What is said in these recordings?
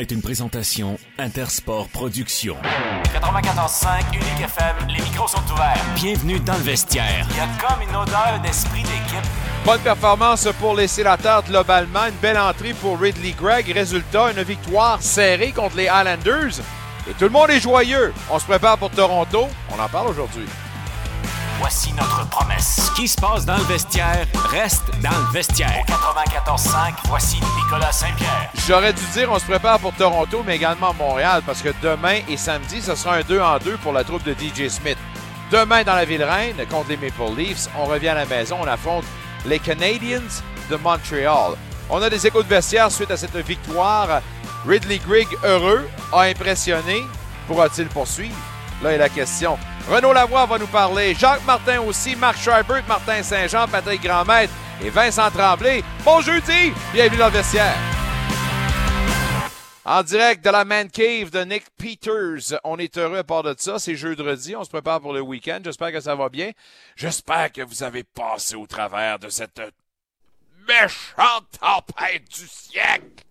est une présentation Intersport Productions. 94.5 Unique FM, les micros sont ouverts. Bienvenue dans le vestiaire. Il y a comme une odeur d'esprit d'équipe. Bonne performance pour les sénateurs globalement. Une belle entrée pour Ridley Gregg. Résultat, une victoire serrée contre les Highlanders. Et tout le monde est joyeux. On se prépare pour Toronto. On en parle aujourd'hui. Voici notre promesse. Ce qui se passe dans le vestiaire reste dans le vestiaire. Au 94.5, voici Nicolas Saint-Pierre. J'aurais dû dire on se prépare pour Toronto, mais également Montréal, parce que demain et samedi, ce sera un 2 en 2 pour la troupe de DJ Smith. Demain dans la ville reine contre les Maple Leafs, on revient à la maison, on affronte les Canadiens de Montréal. On a des échos de vestiaire suite à cette victoire. Ridley Grigg, heureux, a impressionné. Pourra-t-il poursuivre? Là est la question. Renaud Lavoie va nous parler. Jacques Martin aussi, Marc Scheibert, Martin Saint-Jean, Patrick Grandmaître et Vincent Tremblay. Bon jeudi! Bienvenue dans le vestiaire. En direct de la Man Cave de Nick Peters. On est heureux à part de ça. C'est jeudi. On se prépare pour le week-end. J'espère que ça va bien. J'espère que vous avez passé au travers de cette méchante tempête du siècle.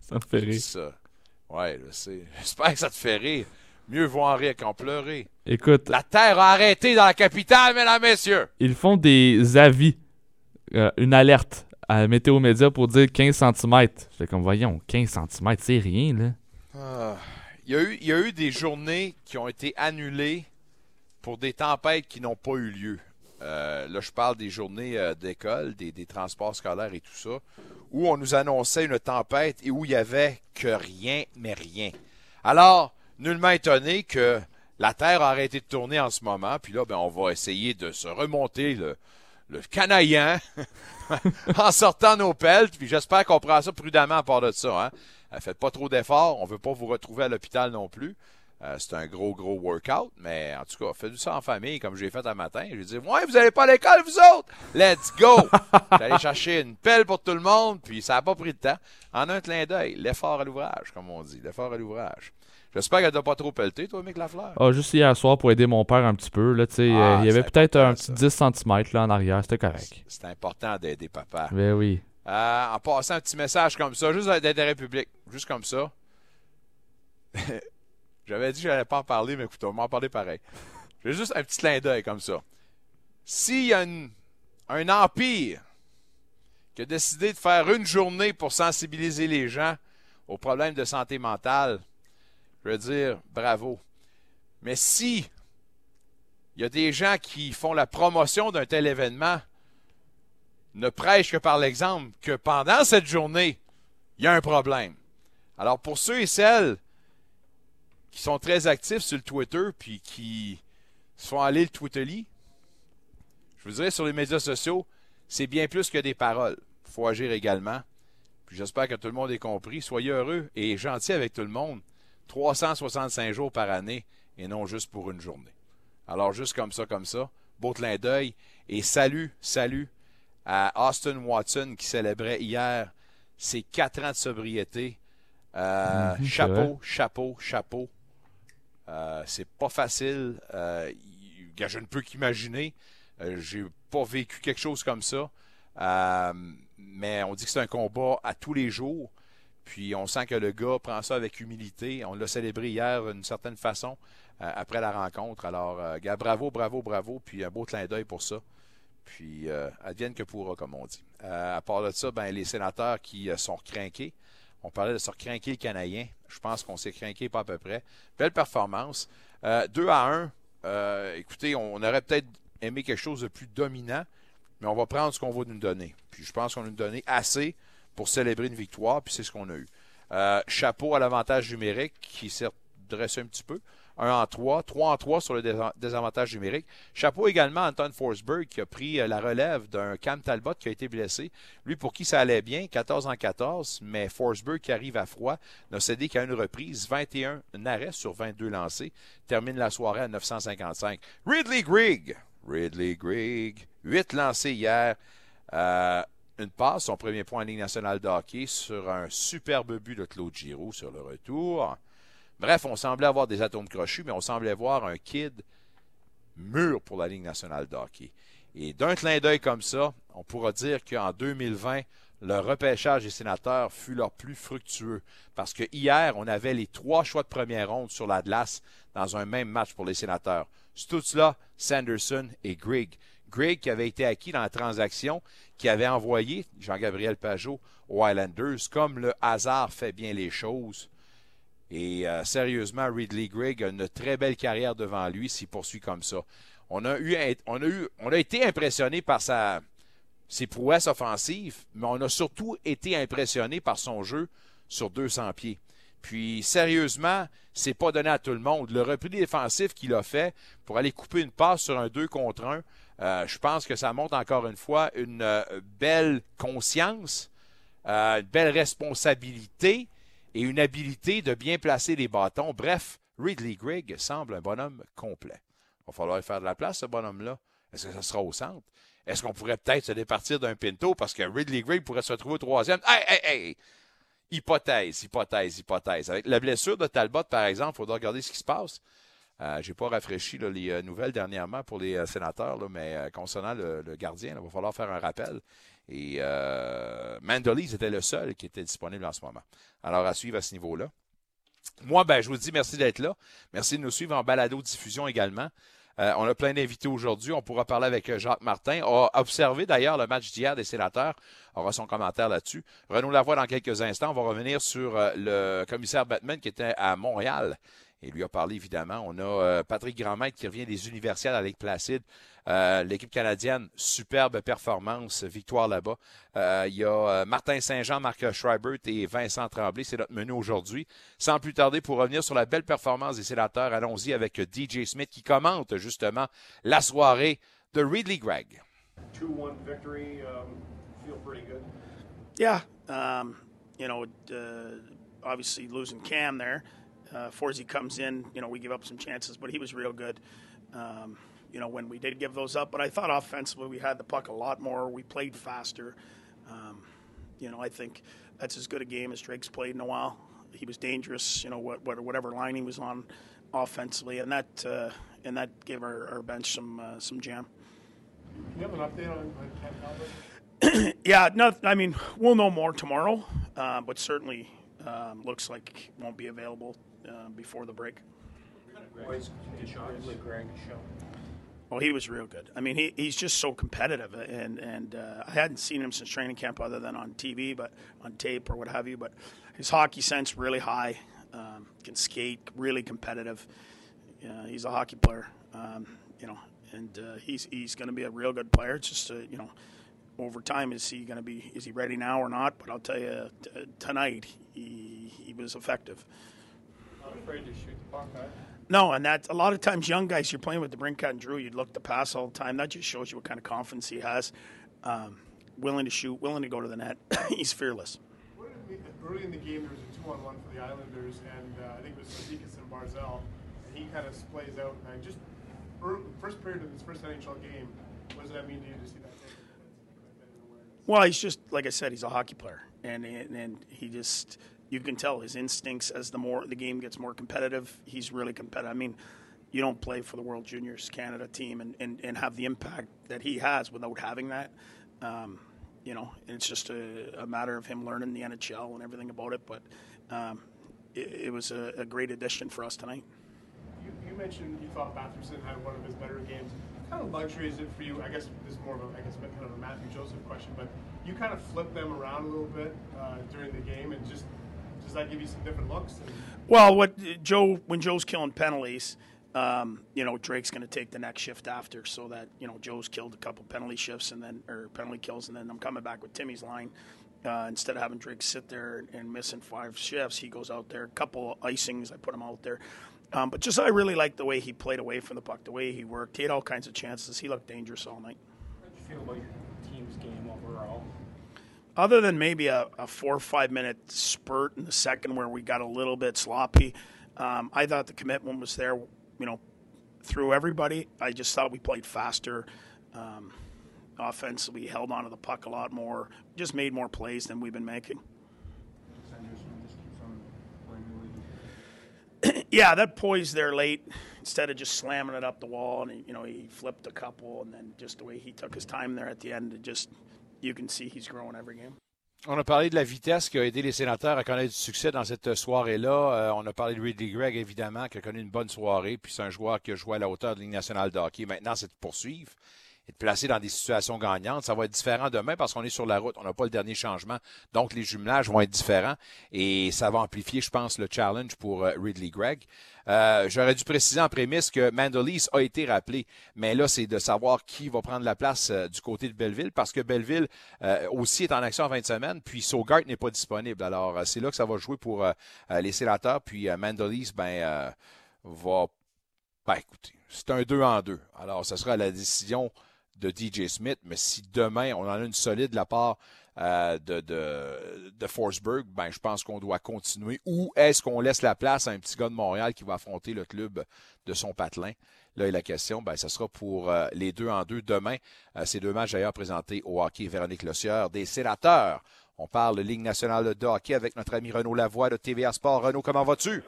Ça me fait rire. Ça. Ouais, je sais. J'espère que ça te fait rire. Mieux vaut en rire qu'en pleurer. Écoute, La terre a arrêté dans la capitale, mesdames, messieurs. ils font des avis, euh, une alerte à Météo Média pour dire 15 cm. J'étais comme, voyons, 15 cm, c'est rien, là. Ah, il, y a eu, il y a eu des journées qui ont été annulées pour des tempêtes qui n'ont pas eu lieu. Euh, là, je parle des journées euh, d'école, des, des transports scolaires et tout ça, où on nous annonçait une tempête et où il y avait que rien, mais rien. Alors, nullement étonné que la Terre a arrêté de tourner en ce moment, puis là, ben, on va essayer de se remonter le, le canaillant en sortant nos peltes, puis j'espère qu'on prend ça prudemment à part de ça. Hein. Euh, Faites pas trop d'efforts, on veut pas vous retrouver à l'hôpital non plus. Euh, c'est un gros, gros workout, mais en tout cas, faites ça en famille comme j'ai fait un matin. J'ai dit, ouais, vous allez pas à l'école, vous autres? Let's go! J'allais chercher une pelle pour tout le monde, puis ça n'a pas pris de temps. En un clin d'œil, l'effort à l'ouvrage, comme on dit, l'effort à l'ouvrage. J'espère qu'elle t'a pas trop pelleté, toi, Mick Lafleur. Ah, juste hier soir pour aider mon père un petit peu, là, tu sais, Ah, euh, il y avait peut-être un petit 10 cm là en arrière, c'était correct. C'est important d'aider papa. Ben oui. Euh, en passant un petit message comme ça, juste d'intérêt public, juste comme ça. J'avais dit que je n'allais pas en parler, mais écoute, on va m'en parler pareil. J'ai juste un petit clin d'œil comme ça. S'il y a une- un empire qui a décidé de faire une journée pour sensibiliser les gens aux problèmes de santé mentale, je veux dire bravo. Mais si il y a des gens qui font la promotion d'un tel événement, ne prêche que par l'exemple que pendant cette journée, il y a un problème. Alors pour ceux et celles qui sont très actifs sur le Twitter puis qui se font aller le Twitterly, je vous dirais sur les médias sociaux, c'est bien plus que des paroles. Il faut agir également. Puis j'espère que tout le monde est compris. Soyez heureux et gentils avec tout le monde. 365 jours par année et non juste pour une journée. Alors juste comme ça, comme ça, beau clin d'œil et salut, salut à Austin Watson qui célébrait hier ses quatre ans de sobriété. Euh, Mhm, chapeau, chapeau, chapeau. Euh, c'est pas facile. Euh, je ne peux qu'imaginer. J'ai pas vécu quelque chose comme ça. Mais on dit que c'est un combat à tous les jours. Puis on sent que le gars prend ça avec humilité. On l'a célébré hier d'une certaine façon euh, après la rencontre. Alors, euh, gars, bravo, bravo, bravo. Puis un beau clin d'œil pour ça. Puis euh, advienne que pourra, comme on dit. À part de ça, ben, les sénateurs qui sont recrinqués. On parlait de se recrinquer le Canadien. Je pense qu'on s'est crinqué pas à peu près. Belle performance. Euh, 2 à 1. Euh, écoutez, on aurait peut-être aimé quelque chose de plus dominant, mais on va prendre ce qu'on va nous donner. Puis je pense qu'on nous donner assez pour célébrer une victoire, puis c'est ce qu'on a eu. Euh, chapeau à l'avantage numérique qui s'est dressé un petit peu. 1 en 3, 3 en 3 sur le désa- désavantage numérique. Chapeau également à Anton Forsberg qui a pris euh, la relève d'un Cam Talbot qui a été blessé. Lui pour qui ça allait bien, 14 en 14, mais Forsberg qui arrive à froid n'a cédé qu'à une reprise, 21 arrêts sur 22 lancés, termine la soirée à 955. Ridley Grigg, Ridley Grigg, 8 lancés hier, euh, une passe, son premier point en Ligue nationale de sur un superbe but de Claude Giroux sur le retour. Bref, on semblait avoir des atomes crochus, mais on semblait voir un kid mûr pour la Ligue nationale de hockey. Et d'un clin d'œil comme ça, on pourra dire qu'en 2020, le repêchage des sénateurs fut leur plus fructueux. Parce que hier, on avait les trois choix de première ronde sur la glace dans un même match pour les sénateurs. Stutzla, Sanderson et Grigg. Qui avait été acquis dans la transaction, qui avait envoyé Jean-Gabriel Pajot aux Highlanders, comme le hasard fait bien les choses. Et euh, sérieusement, Ridley Grigg a une très belle carrière devant lui s'il poursuit comme ça. On a, été impressionné par sa, ses prouesses offensives, mais on a surtout été impressionné par son jeu sur 200 pieds. Puis, sérieusement, c'est pas donné à tout le monde. Le repris défensif qu'il a fait pour aller couper une passe sur un 2 contre 1, euh, je pense que ça montre encore une fois une euh, belle conscience, euh, une belle responsabilité et une habilité de bien placer les bâtons. Bref, Ridley Grigg semble un bonhomme complet. Il va falloir faire de la place, ce bonhomme-là. Est-ce que ça sera au centre? Est-ce qu'on pourrait peut-être se départir d'un Pinto parce que Ridley Grigg pourrait se retrouver au troisième? Hey, hey, hey! Hypothèse, hypothèse, hypothèse. Avec la blessure de Talbot, par exemple, il faudra regarder ce qui se passe. Euh, Je n'ai pas rafraîchi les euh, nouvelles dernièrement pour les euh, sénateurs, mais concernant le, gardien, il va falloir faire un rappel. Et euh, était le seul qui était disponible en ce moment. Alors, à suivre à ce niveau-là. Moi, ben, je vous dis merci d'être là. Merci de nous suivre en balado-diffusion également. Euh, on a plein d'invités aujourd'hui. On pourra parler avec euh, Jacques Martin. On a observé d'ailleurs le match d'hier des sénateurs. On aura son commentaire là-dessus. Renaud Lavoie dans quelques instants. On va revenir sur euh, le commissaire Batman qui était à Montréal. Et lui a parlé évidemment. On a Patrick Grandmaître qui revient des Universiades avec Placide. Euh, l'équipe canadienne, superbe performance, victoire là-bas. Euh, il y a euh, Martin Saint-Jean, Marc Schreibert et Vincent Tremblay. C'est notre menu aujourd'hui. Sans plus tarder, pour revenir sur la belle performance des sénateurs, allons-y avec DJ Smith qui commente justement la soirée de Ridley Gregg. 2-1 victory, um, feel pretty good. Yeah, um, you know, uh, obviously losing Cam there. Uh, Forsey comes in, you know, we give up some chances, but he was real good. Um, you know, when we did give those up. But I thought offensively we had the puck a lot more. We played faster. Um, you know, I think that's as good a game as Drake's played in a while. He was dangerous, you know, what, whatever line he was on offensively, and that uh, and that gave our, our bench some uh, some jam. you have an update on, on yeah, no, I mean we'll know more tomorrow, uh, but certainly um, looks like won't be available uh, before the break. Well, he was real good. I mean, he, he's just so competitive, and and uh, I hadn't seen him since training camp, other than on TV, but on tape or what have you. But his hockey sense really high. Um, can skate, really competitive. Uh, he's a hockey player, um, you know, and uh, he's he's going to be a real good player. It's just uh, you know, over time, is he going to be is he ready now or not? But I'll tell you, t- tonight he he was effective. Not afraid to shoot the puck, huh? No, and that a lot of times young guys you're playing with the Brinkat and Drew, you'd look to pass all the time. That just shows you what kind of confidence he has. Um, willing to shoot, willing to go to the net. He's fearless. Early in the game, there was a two-on-one for the Islanders, and uh, I think it was Sadikas and Barzell. And he kind of splays out. And I just early, first period of his first NHL game, what does that mean to you to see that? Well, he's just like I said, he's a hockey player, and and, and he just you can tell his instincts as the more the game gets more competitive. He's really competitive. I mean, you don't play for the World Juniors Canada team and, and, and have the impact that he has without having that. Um, you know, it's just a, a, matter of him learning the NHL and everything about it. But um, it, it, was a, a, great addition for us tonight. You, you, mentioned you thought Batherson had one of his better games. Kind of luxury is it for you? I guess this is more of a, I guess, kind of a Matthew Joseph question, but you kind of flip them around a little bit uh, during the game and just does that give you some different looks? Well, what Joe when Joe's killing penalties, um, you know Drake's going to take the next shift after, so that you know Joe's killed a couple penalty shifts and then or penalty kills, and then I'm coming back with Timmy's line. Uh, instead of having Drake sit there and missing five shifts, he goes out there. A couple icings, I put him out there. Um, but just I really like the way he played away from the puck, the way he worked. He had all kinds of chances. He looked dangerous all night. How did you feel about your team's game overall? Other than maybe a, a, four or five minute spurt in the second where we got a little bit sloppy, um, I thought the commitment was there. You know, through everybody. I just thought we played faster. Um, offensively, held onto the puck a lot more. Just made more plays than we've been making. yeah, that poise there late, instead of just slamming it up the wall, and you know he flipped a couple, and then just the way he took his time there at the end, it just you can see he's growing every game. On a parlé de la vitesse qui a aidé les sénateurs à connaître du succès dans cette soirée-là. Euh, on a parlé de Ridley Gregg, évidemment, qui a connu une bonne soirée. Puis c'est un joueur qui a joué à la hauteur de la Ligue nationale de. Maintenant, c'est de poursuivre et de placer dans des situations gagnantes. Ça va être différent demain parce qu'on est sur la route. On n'a pas le dernier changement. Donc, les jumelages vont être différents et ça va amplifier, je pense, le challenge pour euh, Ridley Gregg. Euh, J'aurais dû préciser en prémisse que Mandolis a été rappelé, mais là, c'est de savoir qui va prendre la place euh, du côté de Belleville parce que Belleville euh, aussi est en action en 20 semaines, puis Sogart n'est pas disponible. Alors, euh, c'est là que ça va jouer pour les sénateurs, puis Mandolis, ben, va. Ben, écoutez, c'est un 2 en 2. Alors, ce sera la décision de DJ Smith, mais si demain on en a une solide de la part euh, de, de, Forsberg, ben, je pense qu'on doit continuer. Ou est-ce qu'on laisse la place à un petit gars de Montréal qui va affronter le club de son patelin? Là est la question, ben, ce sera pour euh, les deux en deux demain. Euh, ces deux matchs d'ailleurs présentés au hockey Véronique Lossieur des sénateurs. On parle de Ligue nationale de hockey avec notre ami Renaud Lavoie de TVA Sport. Renaud, comment vas-tu?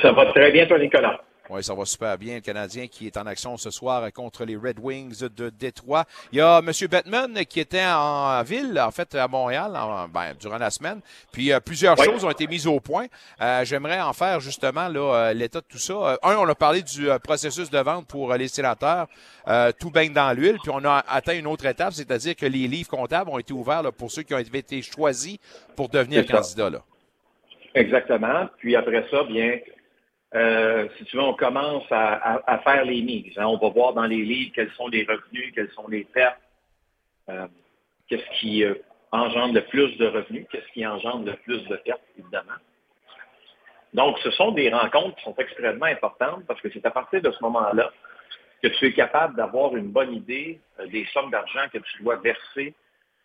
Ça va très bien, toi, Nicolas. Oui, ça va super bien. Le Canadien qui est en action ce soir contre les Red Wings de Détroit. Il y a M. Bettman qui était en ville, en fait, à Montréal, ben, durant la semaine. Puis euh, plusieurs choses ont été mises au point. Euh, j'aimerais en faire justement là euh, l'état de tout ça. un, on a parlé du processus de vente pour les sénateurs. tout baigne dans l'huile. Puis on a atteint une autre étape, c'est-à-dire que les livres comptables ont été ouverts pour ceux qui ont été choisis pour devenir candidats. Là. Exactement. Puis après ça, bien, euh, si tu veux, on commence à, faire les mises. Hein. On va voir dans les livres quels sont les revenus, quelles sont les pertes, euh, qu'est-ce qui euh, engendre le plus de revenus, qu'est-ce qui engendre le plus de pertes, évidemment. Donc, ce sont des rencontres qui sont extrêmement importantes parce que c'est à partir de ce moment-là que tu es capable d'avoir une bonne idée des sommes d'argent que tu dois verser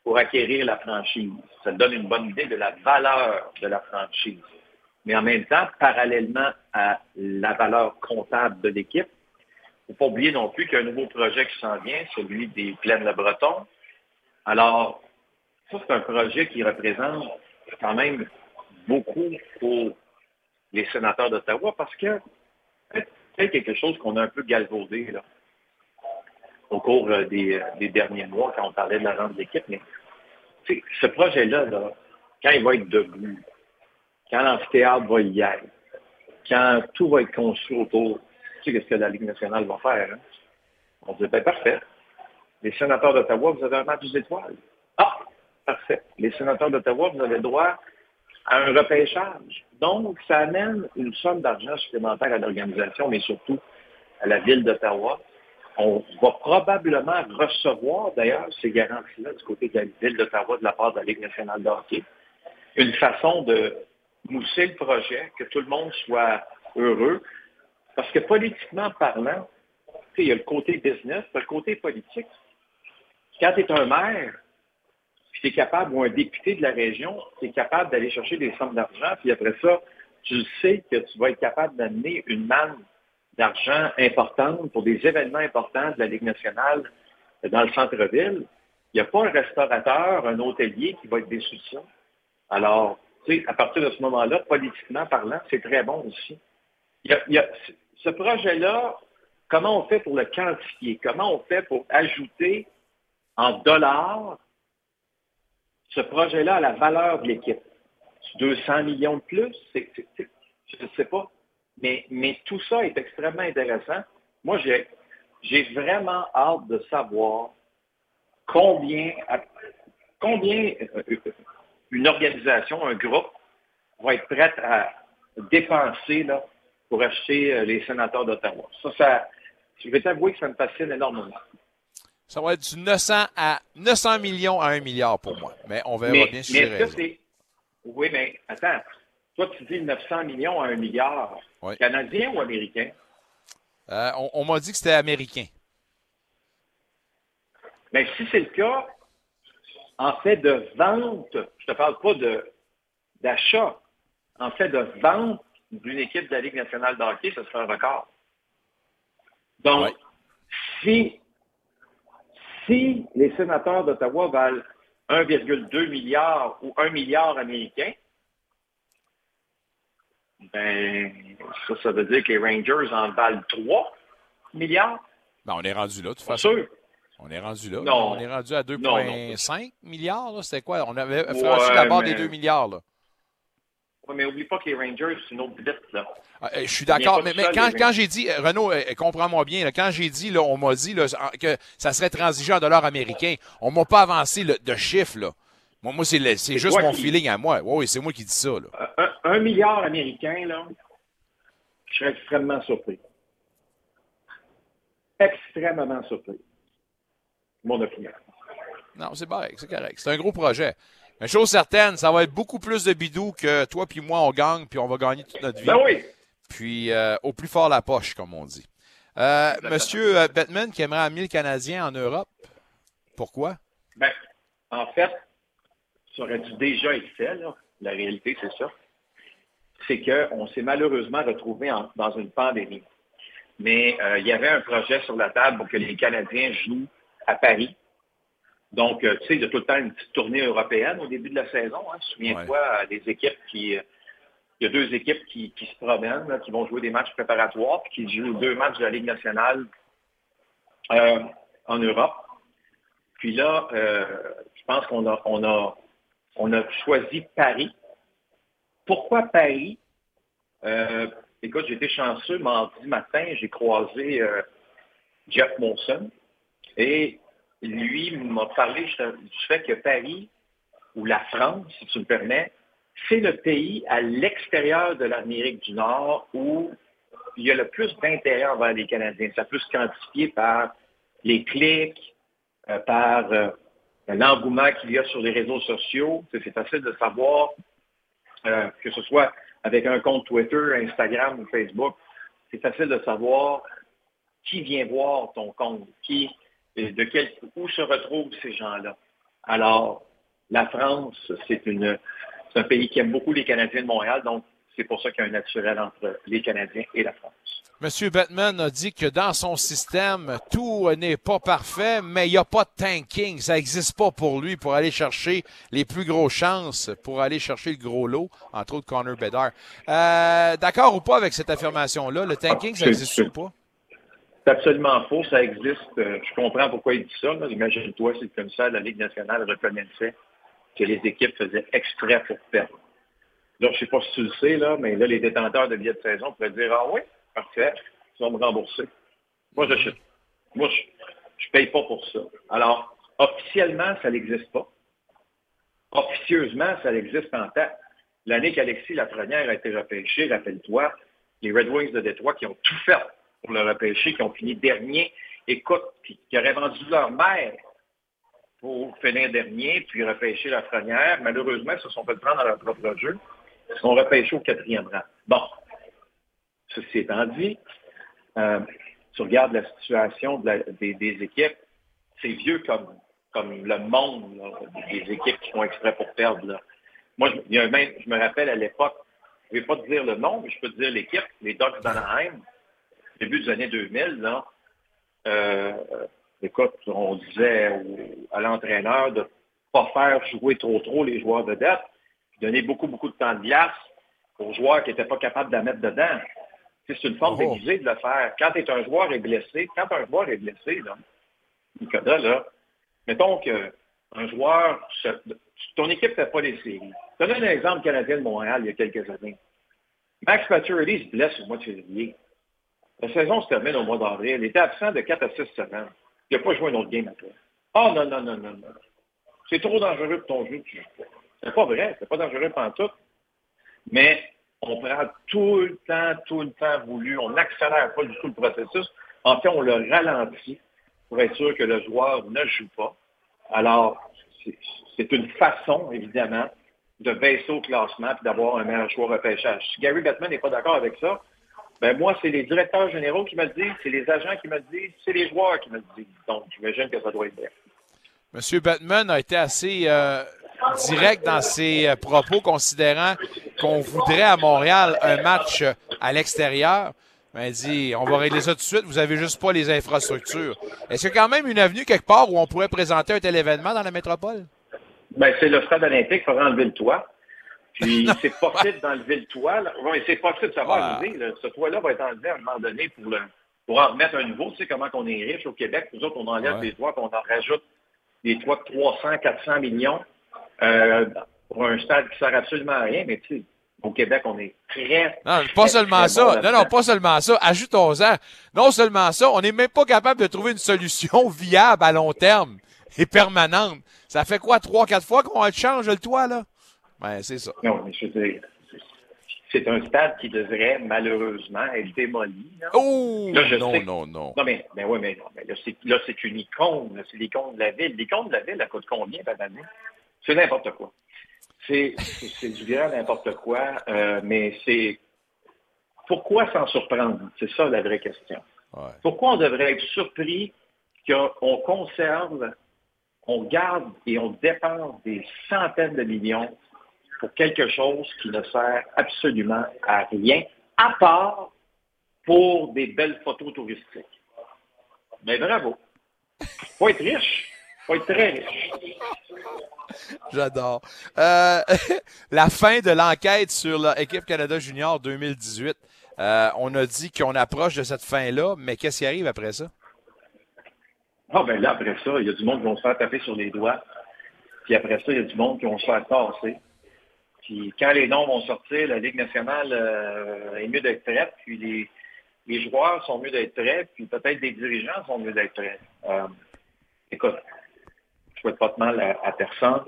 pour acquérir la franchise. Ça te donne une bonne idée de la valeur de la franchise mais en même temps, parallèlement à la valeur comptable de l'équipe, il ne faut pas oublier non plus qu'il y a un nouveau projet qui s'en vient, celui des Plaines-le-Breton. Alors, ça, c'est un projet qui représente quand même beaucoup pour les sénateurs d'Ottawa parce que c'est quelque chose qu'on a un peu galvaudé au cours euh, des, derniers mois quand on parlait de la vente de l'équipe. Mais ce projet-là, là, quand il va être debout, quand l'amphithéâtre va y être, quand tout va être construit autour, tu sais ce que la Ligue nationale va faire. Hein? On dit, ben parfait. Les sénateurs d'Ottawa, vous avez un match des étoiles. Ah, parfait. Les sénateurs d'Ottawa, vous avez droit à un repêchage. Donc, ça amène une somme d'argent supplémentaire à l'organisation, mais surtout à la ville d'Ottawa. On va probablement recevoir, d'ailleurs, ces garanties-là du côté de la ville d'Ottawa de la part de la Ligue nationale de hockey. Une façon de mousser le projet, que tout le monde soit heureux. Parce que politiquement parlant, il y a le côté business, le côté politique. Quand tu es un maire, puis tu es capable, ou un député de la région, tu es capable d'aller chercher des sommes d'argent, puis après ça, tu sais que tu vas être capable d'amener une manne d'argent importante pour des événements importants de la Ligue nationale dans le centre-ville. Il n'y a pas un restaurateur, un hôtelier qui va être déçu de. Alors, à partir de ce moment-là, politiquement parlant, c'est très bon aussi. Il y a, ce projet-là, comment on fait pour le quantifier? Comment on fait pour ajouter en dollars ce projet-là à la valeur de l'équipe? 200 millions de plus? je ne sais pas. Mais, tout ça est extrêmement intéressant. Moi, j'ai, j'ai vraiment hâte de savoir combien, combien euh, une organisation, un groupe, va être prête à dépenser là, pour acheter euh, les sénateurs d'Ottawa. Ça, ça, je vais t'avouer que ça me fascine énormément. Ça va être du 900 à 900 millions à 1 milliard pour moi. Mais on verra bien si j'ai Oui, mais attends. Toi, tu dis 900 millions à 1 milliard. Canadien ou américain? Euh, on m'a dit que c'était américain. Mais si c'est le cas, en fait de vente, je ne te parle pas d'achat, en fait de vente d'une équipe de la Ligue nationale de hockey, ce sera un record. Donc, si, si les sénateurs d'Ottawa valent 1,2 milliard ou 1 milliard américain, ben, ça, ça veut dire que les Rangers en valent 3 milliards. Ben, on est rendu là, de toute façon. Sûr. On est rendu là. Non. On est rendu à Non, non. 2,5 milliards. C'était quoi? On avait Ouais, franchi la barre mais- des 2 milliards. Là. Ouais, mais oublie pas que les Rangers, c'est une autre blitz, là. Ah, euh, Je suis d'accord, mais, quand, j'ai dit, euh, Renaud, euh, comprends-moi bien, là, quand j'ai dit, là, on m'a dit là, que ça serait transigé en dollars américains, on m'a pas avancé le- de chiffres. Là. Moi, moi c'est juste mon qui- feeling à moi. Oui, oui, c'est moi qui dis ça. Là. Un, un milliard américain, là, je serais extrêmement surpris. Extrêmement surpris. Mon opinion. Non, c'est correct, c'est correct. C'est un gros projet. Mais chose certaine, ça va être beaucoup plus de bidou que toi puis moi, on gagne, puis on va gagner toute notre vie. Ben oui, Puis euh, au plus fort la poche, comme on dit. Euh, Monsieur euh, Batman qui aimerait amener le Canadien en Europe. Pourquoi? Ben, en fait, ça aurait dû déjà être fait, là. La réalité, c'est ça. C'est qu'on s'est malheureusement retrouvé en- dans une pandémie. Mais il y avait un projet sur la table pour que les Canadiens jouent à Paris. Donc, euh, tu sais, il y a tout le temps une petite tournée européenne au début de la saison. Hein. Souviens-toi euh, des équipes qui... euh, il y a deux équipes qui, qui se promènent, là, qui vont jouer des matchs préparatoires, puis qui jouent deux matchs de la Ligue nationale euh, en Europe. Puis là, euh, je pense qu'on a, on a, on a choisi Paris. Pourquoi Paris? Euh, écoute, j'ai été chanceux. Mardi matin, j'ai croisé Jeff Monson et lui m'a parlé du fait que Paris, ou la France, si tu me permets, c'est le pays à l'extérieur de l'Amérique du Nord où il y a le plus d'intérêt envers les Canadiens. Ça peut se quantifier par les clics, euh, par euh, l'engouement qu'il y a sur les réseaux sociaux. C'est facile de savoir, euh, que ce soit avec un compte Twitter, Instagram ou Facebook, c'est facile de savoir qui vient voir ton compte, qui, de quel, où se retrouvent ces gens-là? Alors, la France, c'est une, c'est un pays qui aime beaucoup les Canadiens de Montréal, donc c'est pour ça qu'il y a un naturel entre les Canadiens et la France. Monsieur Batman a dit que dans son système, tout n'est pas parfait, mais il n'y a pas de tanking. Ça n'existe pas pour lui pour aller chercher les plus grosses chances, pour aller chercher le gros lot, entre autres Connor Bedard. Euh, D'accord ou pas avec cette affirmation-là? Le tanking, ça C'est- existe ou pas? C'est absolument faux, ça existe. Euh, Je comprends pourquoi il dit ça. Imagine-toi si le commissaire de la Ligue nationale reconnaissait que les équipes faisaient exprès pour perdre. Là, je ne sais pas si tu le sais, mais là, les détenteurs de billets de saison pourraient dire Ah oui, parfait, tu vas me rembourser. Moi, je Moi, je ne paye pas pour ça. Alors, officiellement, ça n'existe pas. Officieusement, ça existe en tête. L'année qu'Alexis Lafrenière a été repêché, rappelle-toi, les Red Wings de Détroit qui ont tout fait pour le repêcher, qui ont fini dernier, écoute, qui, qui auraient vendu leur mère pour finir dernier, puis repêcher Lafrenière. Malheureusement, ils se sont fait prendre dans leur propre jeu. Ils sont repêchés au quatrième rang. Bon, ceci étant dit, euh, tu regardes la situation de la- des, équipes, c'est vieux comme, comme le monde des équipes qui font exprès pour perdre. Moi, je, il y a je me rappelle à l'époque, je ne vais pas te dire le nom, mais je peux te dire l'équipe, les Ducks d'Anaheim, début des années 2000, là, euh, écoute, on disait à l'entraîneur de ne pas faire jouer trop trop les joueurs vedettes, puis donner beaucoup, beaucoup de temps de glace aux joueurs qui n'étaient pas capables de la mettre dedans. C'est une forme Oh. déguisée de le faire. Quand es un joueur est blessé, quand un joueur est blessé, là, Nicolas, là, mettons qu'un joueur, ton équipe ne fait pas les séries. Je te donne un exemple canadien de Montréal il y a quelques années. Max Pacioretty se blesse au mois de février. La saison se termine au mois d'avril. Il était absent de 4 à 6 semaines. Il n'a pas joué un autre game après. Ah non, non, non, non, non. C'est trop dangereux pour ton jeu, tu joues pas. C'est pas vrai, c'est pas dangereux pendant tout. Mais on prend tout le temps, tout le temps voulu, on n'accélère pas du tout le processus. En fait, on le ralentit pour être sûr que le joueur ne joue pas. Alors, c'est- une façon, évidemment, de baisser au classement et d'avoir un meilleur choix repêchage. Gary Bettman n'est pas d'accord avec ça, ben moi, c'est les directeurs généraux qui me le disent, c'est les agents qui me le disent, c'est les joueurs qui me le disent. Donc, j'imagine que ça doit être vrai. Monsieur Batman a été assez euh, direct dans ses euh, propos, considérant qu'on voudrait à Montréal un match euh, à l'extérieur. Ben, Il dit, on va régler ça tout de suite, vous avez juste pas les infrastructures. Est-ce qu'il y a quand même une avenue quelque part où on pourrait présenter un tel événement dans la métropole? Ben, c'est le stade olympique, il faudra enlever le toit. Puis c'est possible d'enlever le toit. Là. Ouais, c'est possible, ça va Ouais. arriver. là. Ce toit-là va être enlevé à un moment donné pour le, pour en remettre un nouveau. Tu sais comment on est riche au Québec? Nous autres, on enlève des toits, puis on en rajoute des toits de 300, 400 millions euh, pour un stade qui sert absolument à rien. Mais tu sais, au Québec, on est très... Non, pas très, seulement très ça. bon Non, non, pas seulement ça. Ajoutons-en. Non seulement ça, on n'est même pas capable de trouver une solution viable à long terme et permanente. Ça fait quoi, trois, quatre fois qu'on change le toit, là? Ben, c'est ça. Non, mais je veux dire, c'est un stade qui devrait malheureusement être démoli. là. Oh! Là, je non, sais- non, non. Non, mais, mais oui, mais, non, mais là, c'est, une icône. c'est l'icône de la ville. L'icône de la ville, elle coûte combien par année? C'est n'importe quoi. C'est, du grand n'importe quoi, euh, mais c'est... Pourquoi s'en surprendre? C'est ça la vraie question. Ouais. Pourquoi on devrait être surpris qu'on conserve, on garde et on dépense des centaines de millions pour quelque chose qui ne sert absolument à rien, à part pour des belles photos touristiques. Mais bravo. Faut être riche. Faut être très riche. J'adore. Euh, la fin de l'enquête sur l'équipe Canada Junior 2018. Euh, on a dit qu'on approche de cette fin-là, mais qu'est-ce qui arrive après ça? Ah ben là, après ça, il y a du monde qui vont se faire taper sur les doigts. Puis après ça, il y a du monde qui vont se faire tasser. Puis quand les noms vont sortir, la Ligue nationale euh, est mieux d'être prête, puis les, les joueurs sont mieux d'être prêts, puis peut-être des dirigeants sont mieux d'être prêts. Euh, écoute, je souhaite pas de mal à, à personne,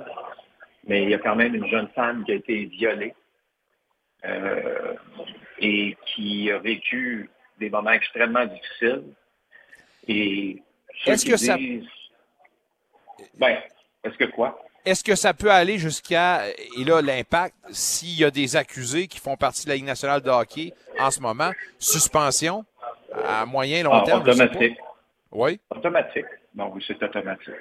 mais il y a quand même une jeune femme qui a été violée euh, et qui a vécu des moments extrêmement difficiles. Et ceux Est-ce qui que ça- disent- Ben, est-ce que quoi? Est-ce que ça peut aller jusqu'à, et là, l'impact, s'il y a des accusés qui font partie de la Ligue nationale de hockey en ce moment, suspension? À moyen, long Ah, terme? automatique. Oui. Automatique. Non, oui, c'est automatique.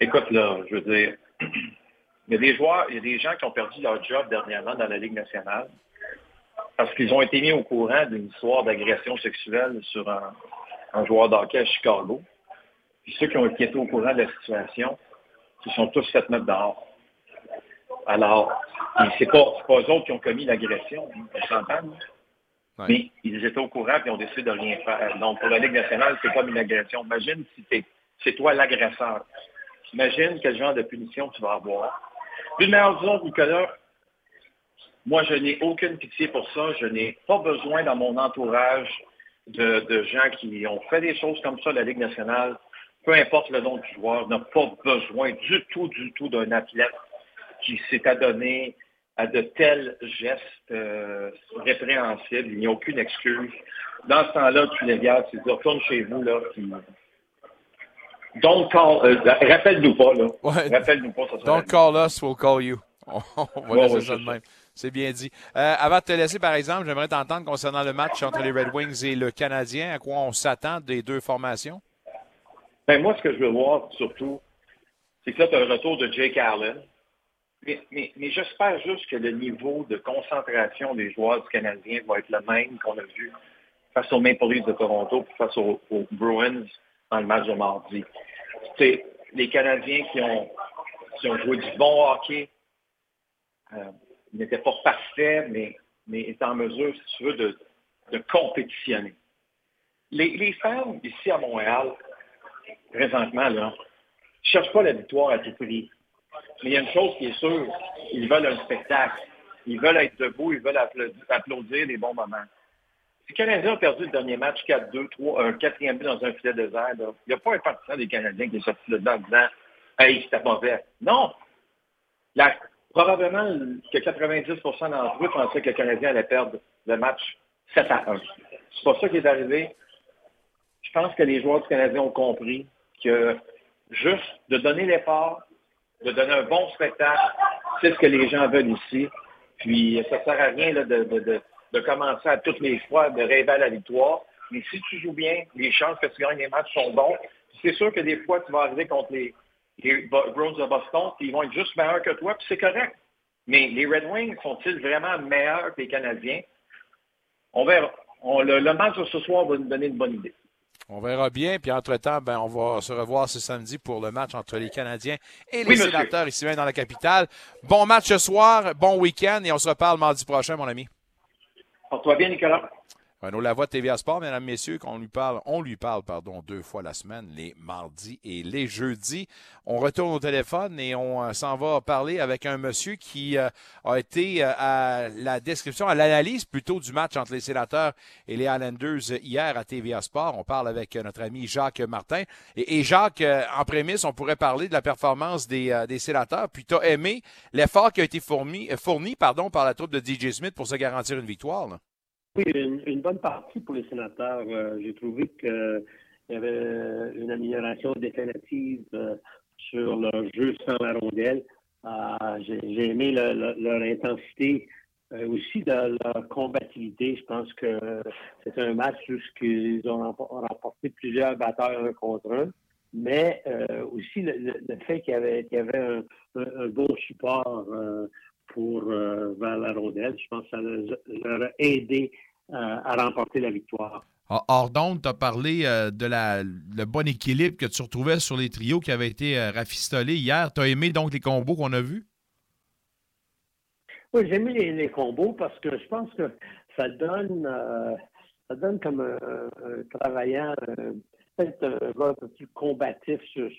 Écoute, là, je veux dire, il y a des joueurs, il y a des gens qui ont perdu leur job dernièrement dans la Ligue nationale parce qu'ils ont été mis au courant d'une histoire d'agression sexuelle sur un, un joueur d'hockey à Chicago. Puis ceux qui ont été au courant de la situation, ils sont tous fait mettre dehors. Alors, c'est pas, pas eux autres qui ont commis l'agression, hein. Ouais. Mais ils étaient au courant et ont décidé de rien faire. Donc, pour la Ligue nationale, c'est comme une agression. Imagine si c'est toi l'agresseur. Imagine quel genre de punition tu vas avoir. D'une manière ou d'une autre, Nicolas, moi, je n'ai aucune pitié pour ça. Je n'ai pas besoin dans mon entourage de, de gens qui ont fait des choses comme ça, la Ligue nationale. Peu importe le nom du joueur, n'a pas besoin du tout, du tout d'un athlète qui s'est adonné à de tels gestes euh, répréhensibles. Il n'y a aucune excuse. Dans ce temps-là, tu les gardes, tu dis, retourne chez vous, là, puis... Don't call... euh, rappelle-nous pas, là. Ouais. Rappelle-nous pas, ça Don't call us, we'll call you. On va Ouais, laisser ouais, ça de c'est ça. même. C'est bien dit. Euh, avant de te laisser, par exemple, j'aimerais t'entendre concernant le match entre les Red Wings et le Canadien. À quoi on s'attend des deux formations? Ben, moi, ce que je veux voir, surtout, c'est que là, tu as le retour de Jake Allen. Mais, mais, j'espère juste que le niveau de concentration des joueurs du Canadien va être le même qu'on a vu face aux Maple Leafs de Toronto puis face aux, Bruins dans le match de mardi. C'est les Canadiens qui ont, qui ont joué du bon hockey, euh, n'étaient pas parfaits, mais, mais étaient en mesure, si tu veux, de, de compétitionner. Les, les fans ici à Montréal, présentement, là, ne cherchent pas la victoire à tout prix. Mais il y a une chose qui est sûre, ils veulent un spectacle. Ils veulent être debout, ils veulent applaudir, les bons moments. Si le Canadien a perdu le dernier match 4-2, 3, un quatrième but dans un filet désert, là, il n'y a pas un partisan des Canadiens qui est sorti de dedans en disant Hey, c'était mauvais. Non! Probablement que 90% d'entre eux pensaient que le Canadien allait perdre le match 7 à 1. C'est pas ça qui est arrivé. Je pense que les joueurs du Canadien ont compris juste de donner l'effort, de donner un bon spectacle, c'est ce que les gens veulent ici. Puis ça ne sert à rien de, commencer à toutes les fois de rêver à la victoire. Mais si tu joues bien, les chances que tu gagnes les matchs sont bons. C'est sûr que des fois, tu vas arriver contre les, les de Boston, puis ils vont être juste meilleurs que toi, puis c'est correct. Mais les Red Wings sont-ils vraiment meilleurs que les Canadiens? On verra. Le match de ce soir va nous donner une bonne idée. On verra bien. Puis entre-temps, ben, on va se revoir ce samedi pour le match entre les Canadiens et les Oui, sénateurs ici même dans la capitale. Bon match ce soir, bon week-end et on se reparle mardi prochain, mon ami. Porte-toi bien, Nicolas. Renaud Lavoie TVA Sport, mesdames, messieurs, qu'on lui parle, on lui parle, pardon, deux fois la semaine, les mardis et les jeudis. On retourne au téléphone et on euh, s'en va parler avec un monsieur qui euh, a été euh, à la description, à l'analyse plutôt du match entre les sénateurs et les Islanders hier à TVA Sport. On parle avec notre ami Jacques Martin. Et, Jacques, en prémisse, on pourrait parler de la performance des, sénateurs. Puis tu as aimé l'effort qui a été fourni, fourni pardon, par la troupe de DJ Smith pour se garantir une victoire. Oui, une, bonne partie pour les sénateurs. Euh, j'ai trouvé qu'il y avait une amélioration définitive euh, sur leur jeu sans la rondelle. Euh, j'ai aimé leur intensité, aussi de leur combativité. Je pense que c'est un match où ils ont remporté plusieurs batteurs un contre un, mais aussi le, fait qu'il y avait un, bon support pour vers la rondelle. Je pense que ça leur a aidé à remporter la victoire. Ordon, tu as parlé euh, de la, le bon équilibre que tu retrouvais sur les trios qui avaient été euh, rafistolés hier. Tu as aimé donc les combos qu'on a vus? Oui, j'ai aimé les, combos parce que je pense que ça donne, euh, ça donne comme un, travaillant peut-être un peu plus combatif sur,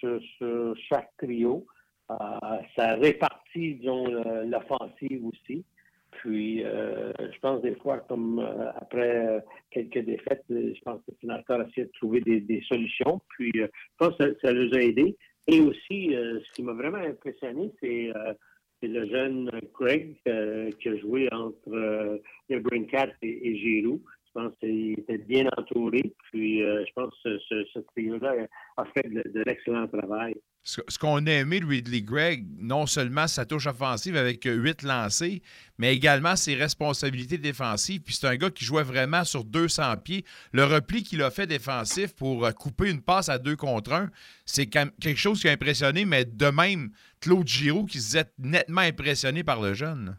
chaque trio. Ça répartit, disons, l'offensive aussi. Puis, euh, je pense des fois, comme euh, après euh, quelques défaites, je pense que le sénateur a essayé de trouver des, solutions. Puis, je pense que ça, les a aidés. Et aussi, ce qui m'a vraiment impressionné, c'est le jeune Craig qui a joué entre le Brincat et, et Giroud. Je pense qu'il était bien entouré. Puis, je pense que ce, trio-là a fait de l'excellent travail ce qu'on a aimé de Ridley Gregg, non seulement sa touche offensive avec huit lancés, mais également ses responsabilités défensives. Puis c'est un gars qui jouait vraiment sur 200 pieds. Le repli qu'il a fait défensif pour euh, couper une passe à deux contre un, c'est quelque chose qui a impressionné, mais de même, Claude Giroux qui se disait nettement impressionné par le jeune.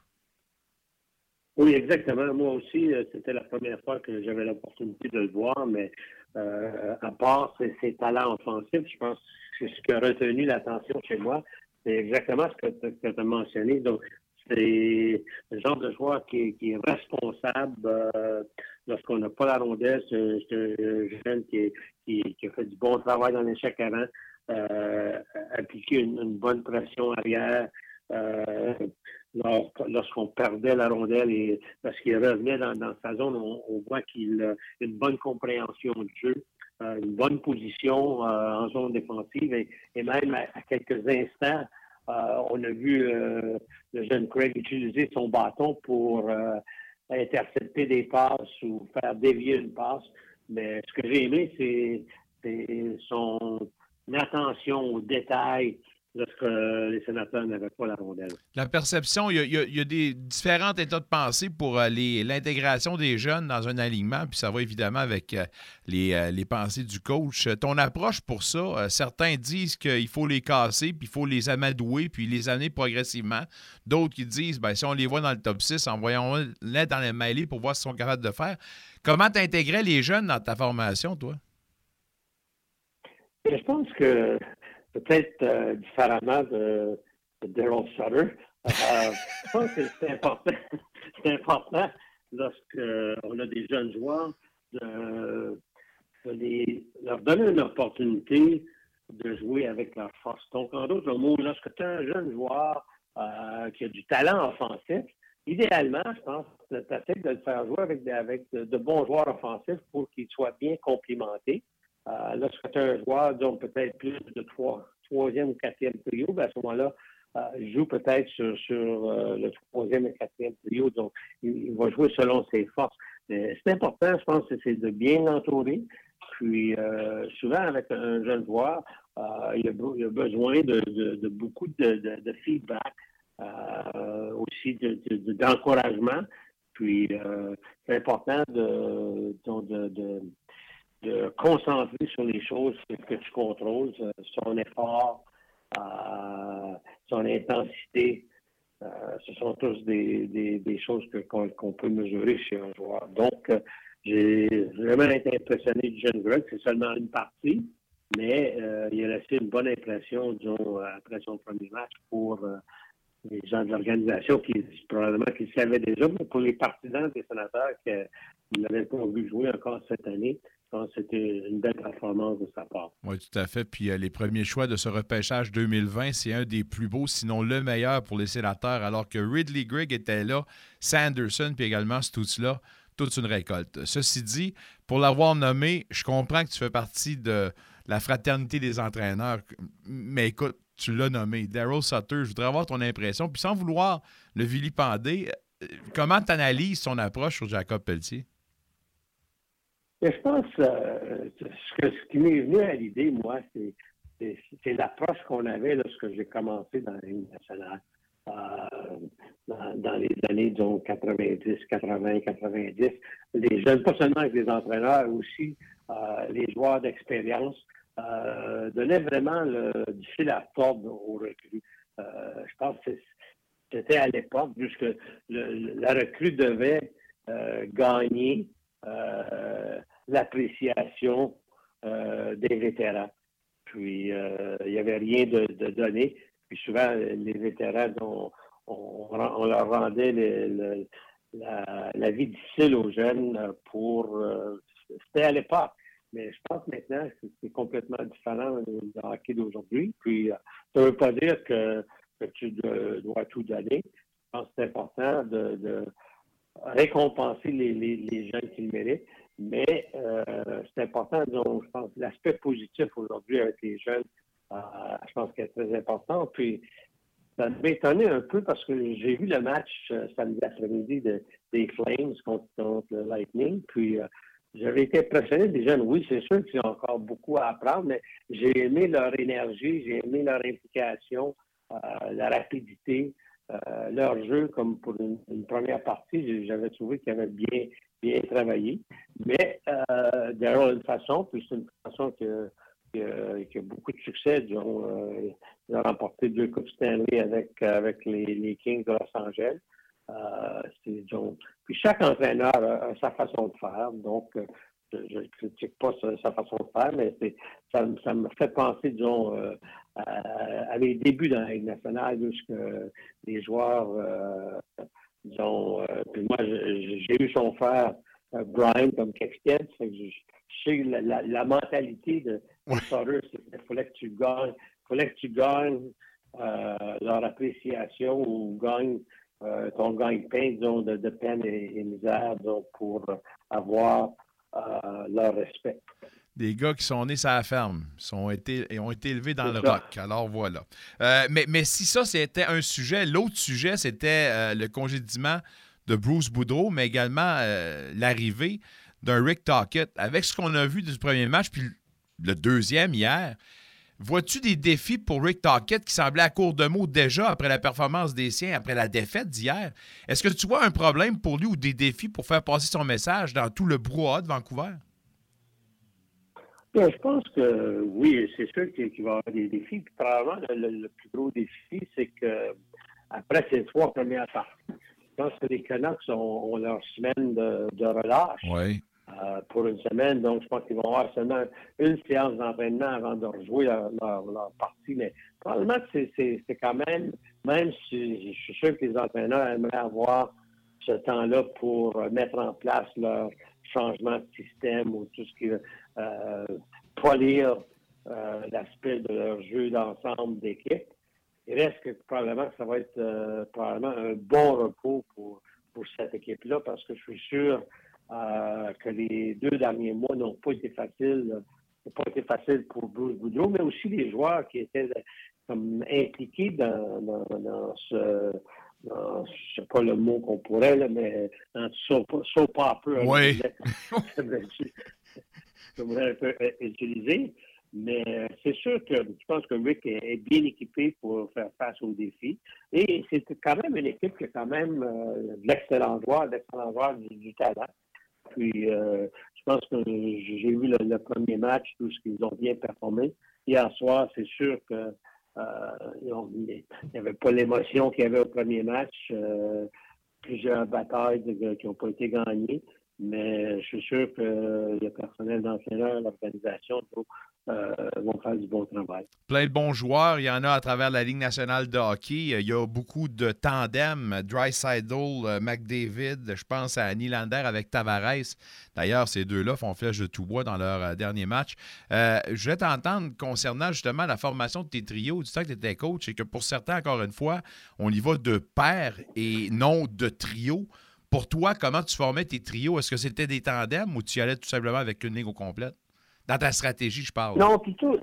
Oui, exactement. Moi aussi, euh, c'était la première fois que j'avais l'opportunité de le voir, mais euh, à part ses, talents offensifs, je pense que ce qui a retenu l'attention chez moi, c'est exactement ce que tu as mentionné. Donc, c'est le genre de joueur qui, est responsable euh, lorsqu'on n'a pas la rondelle. C'est un jeune qui, qui, a fait du bon travail dans l'échec avant, euh, appliquer une, bonne pression arrière. Euh, lorsqu'on perdait la rondelle et parce qu'il revenait dans, sa zone, on, voit qu'il a une bonne compréhension du jeu, euh, une bonne position euh, en zone défensive et, même à, quelques instants, euh, on a vu le jeune Craig utiliser son bâton pour intercepter des passes ou faire dévier une passe. Mais ce que j'ai aimé, c'est son attention aux détails, lorsque les sénateurs n'avaient pas la rondelle. La perception, il y, a, des différents états de pensée pour euh, l'intégration des jeunes dans un alignement, puis ça va évidemment avec euh, euh, les, pensées du coach. Ton approche pour ça, certains disent qu'il faut les casser, puis il faut les amadouer, puis les amener progressivement. D'autres qui disent, ben, si on les voit dans le top 6, envoyons-les dans les mêlées pour voir ce qu'ils sont capables de faire. Comment tu intégrais les jeunes dans ta formation, toi? Je pense que peut-être euh, différemment de, Daryl Sutter. Euh, je pense que c'est important, lorsqu'on a des jeunes joueurs de, leur donner une opportunité de jouer avec leur force. Donc, en d'autres mots, lorsque tu as un jeune joueur euh, qui a du talent offensif, idéalement, je pense que tu essaies de le faire jouer avec, avec de, bons joueurs offensifs pour qu'ils soient bien complimentés. Euh, lorsque tu as un joueur, disons, peut-être plus de trois, troisième ou quatrième trio, ben, à ce moment-là, euh, joue peut-être sur, euh, le troisième et quatrième trio. Donc, il, va jouer selon ses forces. Mais c'est important, je pense, c'est de bien l'entourer. Puis, souvent, avec un jeune joueur, il, a, a, besoin de, beaucoup de, feedback, aussi d'encouragement. Puis, c'est important de, de concentrer sur les choses que tu contrôles, euh, son effort, euh, son intensité. Euh, ce sont tous des, choses qu'on peut mesurer chez un joueur. Donc, j'ai vraiment été impressionné du jeune Greg. C'est seulement une partie, mais il a laissé une bonne impression, disons, après son premier match pour les gens de l'organisation qui probablement qu'ils savaient déjà, mais pour les partisans des sénateurs qui n'avaient pas vu jouer encore cette année, c'était une belle performance de sa part. Oui, tout à fait. Puis euh, les premiers choix de ce repêchage 2020, c'est un des plus beaux, sinon le meilleur pour les sénateurs, alors que Ridley Grigg était là, Sanderson, puis également Stutz-là, toute une récolte. Ceci dit, pour l'avoir nommé, je comprends que tu fais partie de la fraternité des entraîneurs, mais écoute, tu l'as nommé, Daryl Sutter, je voudrais avoir ton impression, puis sans vouloir le vilipender, euh, comment tu analyses son approche sur Jacob Pelletier? Je pense euh, ce, ce qui m'est venu à l'idée, moi, c'est l'approche qu'on avait lorsque j'ai commencé dans la nationale. Euh, dans, les années, disons, 90, 80, 90. Les jeunes, pas seulement avec les entraîneurs, aussi euh, les joueurs d'expérience, donnaient vraiment le, du fil à tordre aux recrues. je pense que c'était à l'époque, puisque la recrue devait gagner euh, l'appréciation euh, des vétérans. Puis, euh, il n'y avait rien de, donné. Puis souvent, les vétérans, on, leur rendait la, vie difficile aux jeunes pour... C'était à l'époque. Mais je pense maintenant que c'est complètement différent du hockey d'aujourd'hui. Puis, ça ne veut pas dire que, tu dois tout donner. Je pense que c'est important de récompenser les, les, les jeunes qui le méritent. Mais euh, c'est important, donc, je pense, l'aspect positif aujourd'hui avec les jeunes, euh, je pense qu'il est très important. Puis, ça m'a étonné un peu parce que j'ai vu le match euh, samedi après-midi des Flames contre, le Lightning. Puis, j'avais été impressionné des jeunes. Oui, c'est sûr qu'ils ont encore beaucoup à apprendre, mais j'ai aimé leur énergie, j'ai aimé leur implication, la rapidité. Euh, leur jeu, comme pour une, première partie, j'avais trouvé qu'ils avaient bien, bien travaillé. Mais euh, une façon, puis c'est une façon que, qui a beaucoup de succès. Euh, ils ont remporté deux Coupes Stanley avec, avec les, Kings de Los Angeles. Euh, puis chaque entraîneur a, sa façon de faire. Donc, je ne critique pas sa, façon de faire, mais ça, ça me fait penser, disons, euh, à, mes débuts dans la Ligue nationale, que les joueurs, euh, disons, euh, puis moi, j'ai eu son frère Brian comme capitaine, je, sais la, mentalité de, Sutter, c'est qu'il fallait que tu gagnes, fallait que tu gagnes leur appréciation ou gagnes ton gagne-pain, disons, de, peine et, misère, donc, pour avoir leur respect. Des gars qui sont nés sur la ferme, sont été, et ont été élevés dans le rock. Alors voilà. Euh, mais, mais, si ça, c'était un sujet, l'autre sujet, c'était euh, le congédiement de Bruce Boudreau, mais également euh, l'arrivée d'un Rick Tockett. Avec ce qu'on a vu du premier match, puis le deuxième hier, Vois-tu des défis pour Rick Tockett qui semblait à court de mots déjà après la performance des siens, après la défaite d'hier? Est-ce que tu vois un problème pour lui ou des défis pour faire passer son message dans tout le brouhaha de Vancouver? je pense que oui, c'est sûr qu'il va y avoir des défis. Puis, probablement, le, plus gros défi, c'est que après ces trois premières parties, je pense que les Canucks ont, leur semaine de, de relâche. Oui. Euh, pour une semaine. Donc, je pense qu'ils vont avoir seulement une séance d'entraînement avant de rejouer leur, partie. Mais probablement c'est quand même, même si je suis sûr que les entraîneurs aimeraient avoir ce temps-là pour mettre en place leur changement de système ou tout ce qui euh, polir euh, l'aspect de leur jeu d'ensemble d'équipe. Il reste que probablement que ça va être euh, probablement un bon repos pour, pour cette équipe-là parce que je suis sûr euh, que les deux derniers mois n'ont pas été faciles, pas été faciles pour Bruce Boudreau, mais aussi les joueurs qui étaient comme impliqués dans, dans, ce je ne sais pas le mot qu'on pourrait, là, mais dans ce pas un peu. Oui. je voudrais un peu euh, utiliser. Mais euh, c'est sûr que je pense que Rick est, bien équipé pour faire face aux défis. Et c'est quand même une équipe qui a quand même euh, de l'excellent joueur, d'excellent joueur du, talent. Puis, euh, je pense que j'ai vu le, premier match, tout ce qu'ils ont bien performé. Hier soir, c'est sûr que euh, il n'y avait pas l'émotion qu'il y avait au premier match. Euh, plusieurs batailles qui n'ont pas été gagnées. Mais je suis sûr que le personnel d'entraîneur, l'organisation euh, du bon travail. Plein de bons joueurs. Il y en a à travers la Ligue nationale de hockey. Il y a beaucoup de tandems. Drysidle, euh, McDavid. Je pense à Nylander avec Tavares. D'ailleurs, ces deux-là font flèche de tout bois dans leur euh, dernier match. je vais t'entendre concernant justement la formation de tes trios du temps que tu étais coach et que pour certains, encore une fois, on y va de pair et non de trio. Pour toi, comment tu formais tes trios? Est-ce que c'était des tandems ou tu y allais tout simplement avec une ligne au complète? Dans ta stratégie, je parle. Non, plutôt,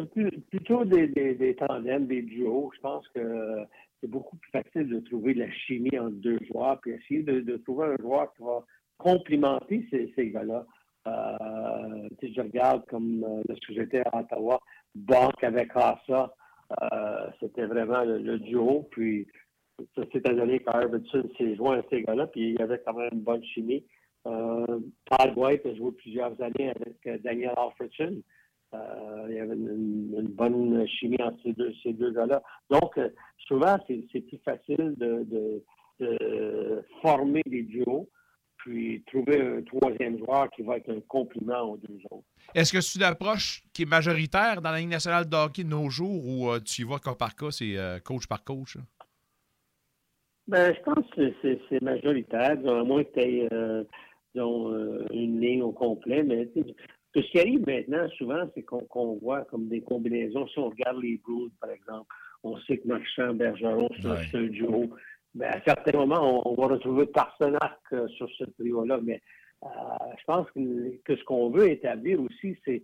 plutôt des, des, tandems, des duos. Je pense que c'est beaucoup plus facile de trouver de la chimie entre deux joueurs, puis essayer de, trouver un joueur qui va complimenter ces, gars-là. Euh, je regarde comme euh, lorsque j'étais à Ottawa, Banque avec Asa, euh, c'était vraiment le, duo. Puis ça s'est donné qu'Arvidsson s'est joint à ces gars-là, puis il y avait quand même une bonne chimie. Euh, Todd White a joué plusieurs années avec euh, Daniel Alfredson. Euh, il y avait une, bonne chimie entre ces deux, ces deux gars-là. Donc, souvent, c'est plus facile de, former des duos, puis trouver un troisième joueur qui va être un compliment aux deux autres. Est-ce que c'est une approche qui est majoritaire dans la Ligue nationale de hockey de nos jours ou tu y vas cas par cas, c'est coach par coach? Ben, je pense que c'est majoritaire, à moins que tu aies euh, une ligne au complet. Mais ce qui arrive maintenant, souvent, c'est qu'on voit comme des combinaisons. Si on regarde les Blues, par exemple, on sait que Marchand, Bergeron, c'est un duo. Ben, à certains moments, on, va retrouver Parsenac euh, sur ce trio-là. Mais euh, je pense que, ce qu'on veut établir aussi, c'est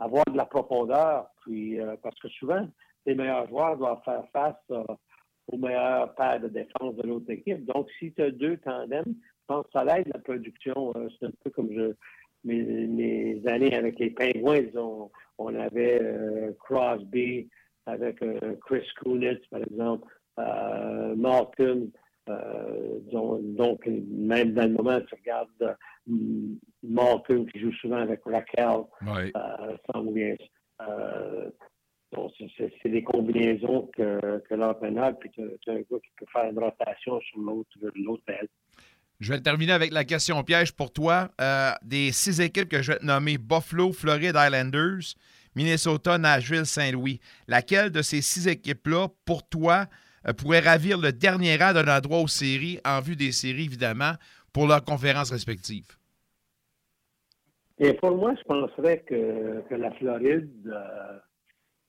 avoir de la profondeur. Puis, parce que souvent, les meilleurs joueurs doivent faire face aux meilleurs paires de défense de l'autre équipe. Donc, si tu as deux tandems, pense que ça aide la production. Euh, c'est un peu comme je, mes, années avec les Pingouins, on avait euh, Crosby avec euh, Chris Kunitz, par exemple, Malcolm. donc, même dans le moment, tu regardes Malcolm qui joue souvent avec Raquel, oui. c'est des combinaisons que, que l'entraîneur, puis tu as, un gars qui peut faire une rotation sur l'autre aile. Je vais terminer avec la question piège pour toi. Euh, des six équipes que je vais te nommer Buffalo, Floride Islanders, Minnesota, Nashville, Saint-Louis. Laquelle de ces six équipes-là, pour toi, euh, pourrait ravir le dernier rang d'un endroit aux séries, en vue des séries, évidemment, pour leurs conférences respectives? Et pour moi, je penserais que, la Floride euh,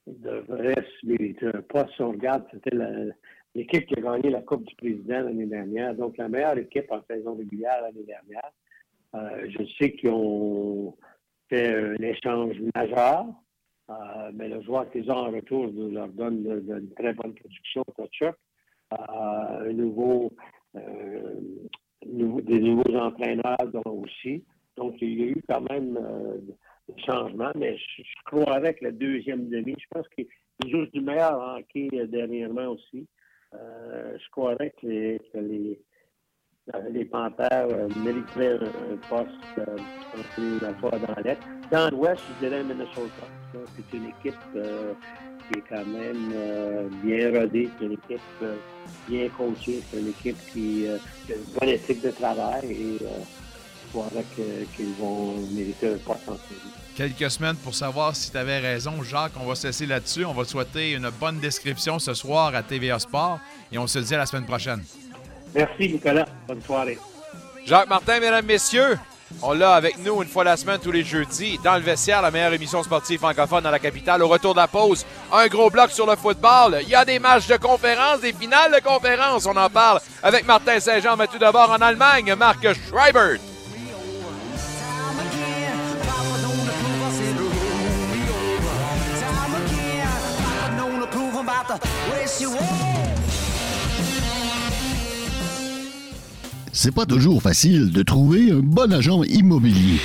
devrait se mériter un poste. Si on regarde, c'était la, l'équipe qui a gagné la Coupe du Président l'année dernière, donc la meilleure équipe en saison régulière l'année dernière. Euh, je sais qu'ils ont fait un échange majeur, euh, mais le joueur qu'ils ont en retour leur donne de, très bonne production, touch euh, un nouveau, des nouveaux entraîneurs aussi. Donc, il y a eu quand même des changements, mais je, crois avec la deuxième demi, je pense qu'ils jouent du meilleur hockey dernièrement aussi. Euh, je croirais que les, que les, euh, Panthères euh, mériteraient un, poste la fois dans l'Est. Dans l'Ouest, je dirais Minnesota. C'est une équipe qui est quand même bien rodée, c'est une équipe bien coachée, c'est une équipe qui, a une bonne éthique de travail et qu'ils vont mériter un poste en série quelques semaines pour savoir si tu avais raison. Jacques, on va se laisser là-dessus. On va te souhaiter une bonne description ce soir à TVA Sport et on se dit à la semaine prochaine. Merci, Nicolas. Bonne soirée. Jacques Martin, mesdames, messieurs, on l'a avec nous une fois la semaine, tous les jeudis, dans le vestiaire, la meilleure émission sportive francophone dans la capitale. Au retour de la pause, un gros bloc sur le football. Il y a des matchs de conférence, des finales de conférence. On en parle avec Martin Saint-Jean, mais tout d'abord en Allemagne, Marc C'est pas toujours facile de trouver un bon agent immobilier.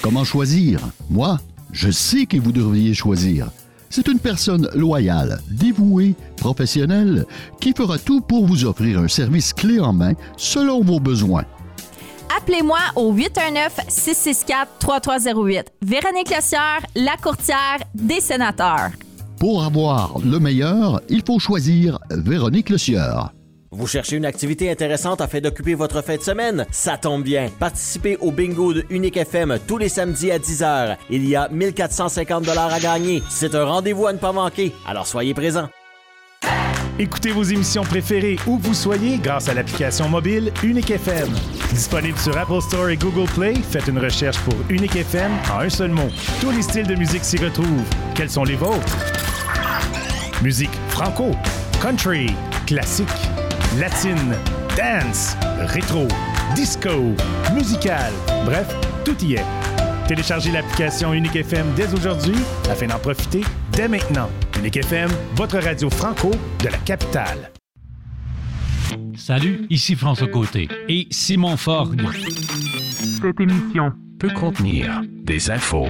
Comment choisir? Moi, je sais que vous devriez choisir. C'est une personne loyale, dévouée, professionnelle, qui fera tout pour vous offrir un service clé en main selon vos besoins. Appelez-moi au 819-664-3308. Véronique Lossière, la courtière des sénateurs. Pour avoir le meilleur, il faut choisir Véronique Le Sieur. Vous cherchez une activité intéressante afin d'occuper votre fin de semaine? Ça tombe bien. Participez au bingo de Unique FM tous les samedis à 10h. Il y a 1450 dollars à gagner. C'est un rendez-vous à ne pas manquer. Alors soyez présents. Écoutez vos émissions préférées où vous soyez grâce à l'application mobile Unique FM. Disponible sur Apple Store et Google Play, faites une recherche pour Unique FM en un seul mot. Tous les styles de musique s'y retrouvent. Quels sont les vôtres? Musique franco, country, classique, latine, dance, rétro, disco, musical. Bref, tout y est. Téléchargez l'application Unique FM dès aujourd'hui afin d'en profiter dès maintenant. Unique FM, votre radio franco de la capitale. Salut, ici François Côté et Simon Forgue. Cette émission peut contenir des infos.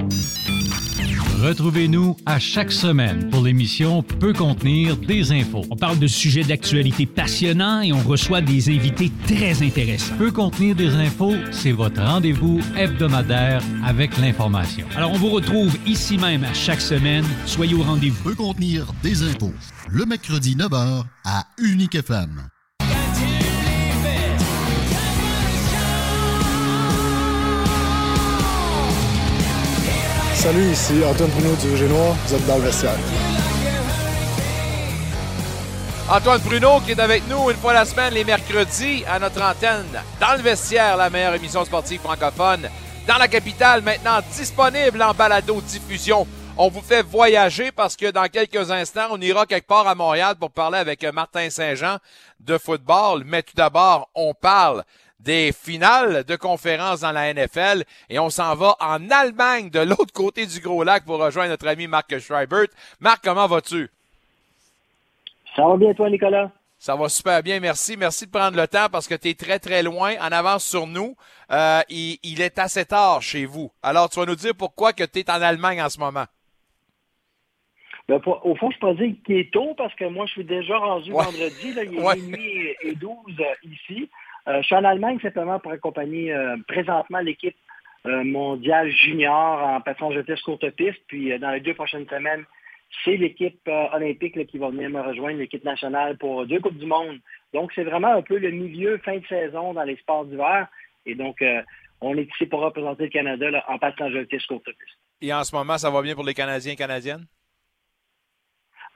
Retrouvez-nous à chaque semaine pour l'émission Peut contenir des infos. On parle de sujets d'actualité passionnants et on reçoit des invités très intéressants. Peut contenir des infos, c'est votre rendez-vous hebdomadaire avec l'information. Alors on vous retrouve ici même à chaque semaine. Soyez au rendez-vous. Peut contenir des infos. Le mercredi 9h à Unique FM. Salut, ici Antoine Bruno du Génois. Vous êtes dans le vestiaire. Antoine Bruno qui est avec nous une fois la semaine, les mercredis, à notre antenne, dans le vestiaire, la meilleure émission sportive francophone dans la capitale, maintenant disponible en balado-diffusion. On vous fait voyager parce que dans quelques instants, on ira quelque part à Montréal pour parler avec Martin Saint-Jean de football. Mais tout d'abord, on parle des finales de conférence dans la NFL et on s'en va en Allemagne de l'autre côté du Gros Lac pour rejoindre notre ami Marc Schreibert. Marc, comment vas-tu? Ça va bien toi, Nicolas? Ça va super bien, merci. Merci de prendre le temps parce que tu es très, très loin, en avance sur nous. Euh, il, il, est assez tard chez vous. Alors, tu vas nous dire pourquoi que tu es en Allemagne en ce moment. Ben, pour, au fond, je peux dire qu'il est tôt parce que moi, je suis déjà rendu ouais. vendredi. Là, il est ouais. minuit et 12 euh, ici. Euh, je suis en Allemagne simplement pour accompagner euh, présentement l'équipe euh, mondiale junior en passant vitesse courte piste. Puis dans les deux prochaines semaines, c'est l'équipe olympique qui va venir me rejoindre, l'équipe nationale pour deux Coupes du Monde. Donc c'est vraiment un peu le milieu, fin de saison dans les sports d'hiver. Et donc on est ici pour représenter le Canada en passant vitesse courte piste. Et en ce moment, ça va bien pour les Canadiens et Canadiennes?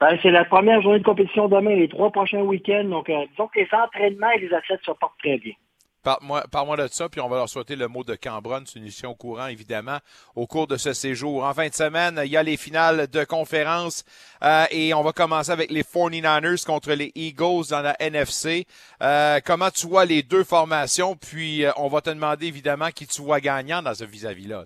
Ben, c'est la première journée de compétition demain, les trois prochains week-ends. Donc, euh, disons que les entraînements et les athlètes se portent très bien. Parle-moi parle de ça, puis on va leur souhaiter le mot de Cambronne. C'est une mission au courant, évidemment, au cours de ce séjour. En fin de semaine, il y a les finales de conférence euh, et on va commencer avec les 49ers contre les Eagles dans la NFC. Euh, comment tu vois les deux formations? Puis, euh, on va te demander, évidemment, qui tu vois gagnant dans ce vis-à-vis-là.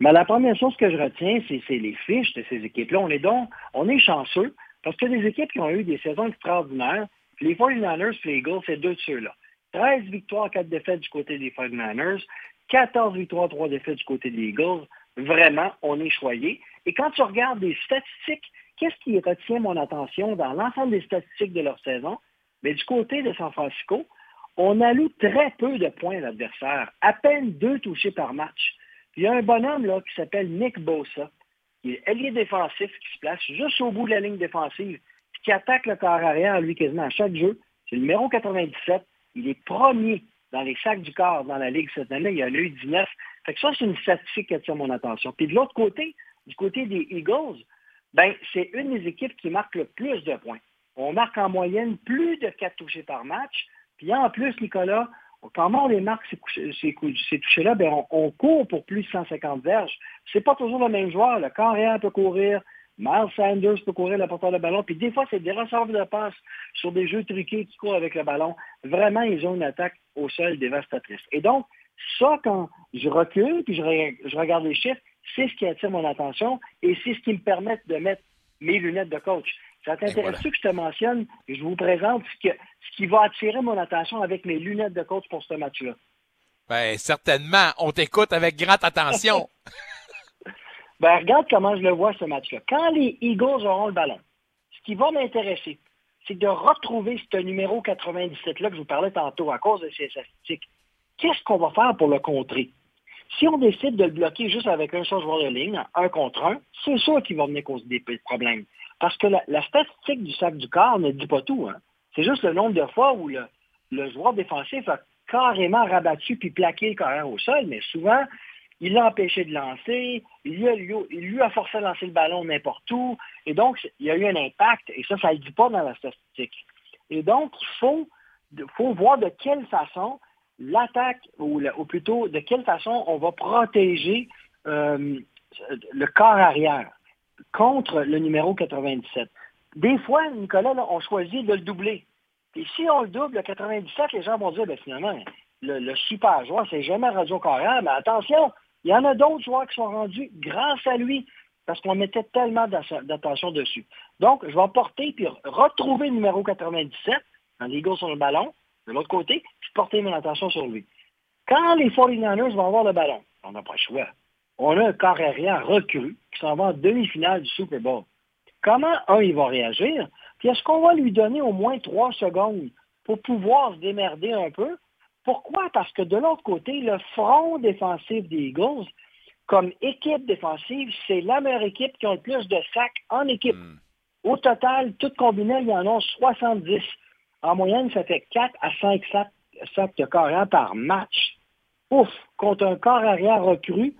Mais la première chose que je retiens, c'est les fiches de ces équipes-là. On est donc, on est chanceux parce que des équipes qui ont eu des saisons extraordinaires, les 49ers et les Eagles, c'est deux de ceux-là. 13 victoires, 4 défaites du côté des 49ers, 14 victoires, 3 défaites du côté des Eagles. Vraiment, on est choyé. Et quand tu regardes les statistiques, qu'est-ce qui retient mon attention dans l'ensemble des statistiques de leur saison? Mais du côté de San Francisco, on alloue très peu de points à l'adversaire, à peine deux touchés par match. Il y a un bonhomme là, qui s'appelle Nick Bosa, qui est allié défensif, qui se place juste au bout de la ligne défensive, qui attaque le corps arrière, lui, quasiment à chaque jeu. C'est le numéro 97. Il est premier dans les sacs du corps dans la Ligue cette année. Il y a eu 19. Fait que ça, c'est une statistique qui attire mon attention. Puis de l'autre côté, du côté des Eagles, ben, c'est une des équipes qui marque le plus de points. On marque en moyenne plus de 4 touchés par match. Puis en plus, Nicolas, comment on les marque ces, ces, ces touchés-là, ben on, court pour plus de 150 verges. C'est pas toujours le même joueur. Le carrière peut courir, Miles Sanders peut courir le porteur de ballon, puis des fois, c'est des receveurs de passe sur des jeux truqués qui courent avec le ballon. Vraiment, ils ont une attaque au sol dévastatrice. Et donc, ça, quand je recule, puis je, je regarde les chiffres, c'est ce qui attire mon attention et c'est ce qui me permet de mettre mes lunettes de coach. Ça t'intéresse-tu voilà. que je te mentionne et je vous présente ce, que, ce qui va attirer mon attention avec mes lunettes de coach pour ce match-là? Ben, certainement. On t'écoute avec grande attention. ben, regarde comment je le vois, ce match-là. Quand les Eagles auront le ballon, ce qui va m'intéresser, c'est de retrouver ce numéro 97-là que je vous parlais tantôt à cause de ces statistiques. Qu'est-ce qu'on va faire pour le contrer? Si on décide de le bloquer juste avec un seul joueur de ligne, un contre un, c'est sûr qu'il va venir causer des problèmes. Parce que la, statistique du sac du corps ne dit pas tout. Hein. C'est juste le nombre de fois où le, joueur défensif a carrément rabattu puis plaqué le carrière au sol, mais souvent, il l'a empêché de lancer, il lui, a, forcé à lancer le ballon n'importe où, et donc il y a eu un impact, et ça, ça ne le dit pas dans la statistique. Et donc, il faut, voir de quelle façon l'attaque, ou, ou, plutôt de quelle façon on va protéger euh, le corps arrière contre le numéro 97. Des fois, Nicolas, on choisit de le doubler. Et si on le double, le 97, les gens vont dire, ben, finalement, le, super joueur, c'est jamais Radio Carrière, mais attention, il y en a d'autres joueurs qui sont rendus grâce à lui, parce qu'on mettait tellement d'attention dessus. Donc, je vais porter puis retrouver le numéro 97, quand les sur le ballon, de l'autre côté, puis porter mon attention sur lui. Quand les 49ers vont avoir le ballon, on n'a pas le choix. On a un corps arrière recru qui s'en va en demi-finale du Super Bowl. Comment, un, il va réagir? Puis est-ce qu'on va lui donner au moins trois secondes pour pouvoir se démerder un peu? Pourquoi? Parce que de l'autre côté, le front défensif des Eagles, comme équipe défensive, c'est la meilleure équipe qui a le plus de sacs en équipe. Hmm. Au total, tout combiné, il y en a 70. En moyenne, ça fait 4 à 5 sacs, de carrière par match. Ouf! Contre un corps arrière recru,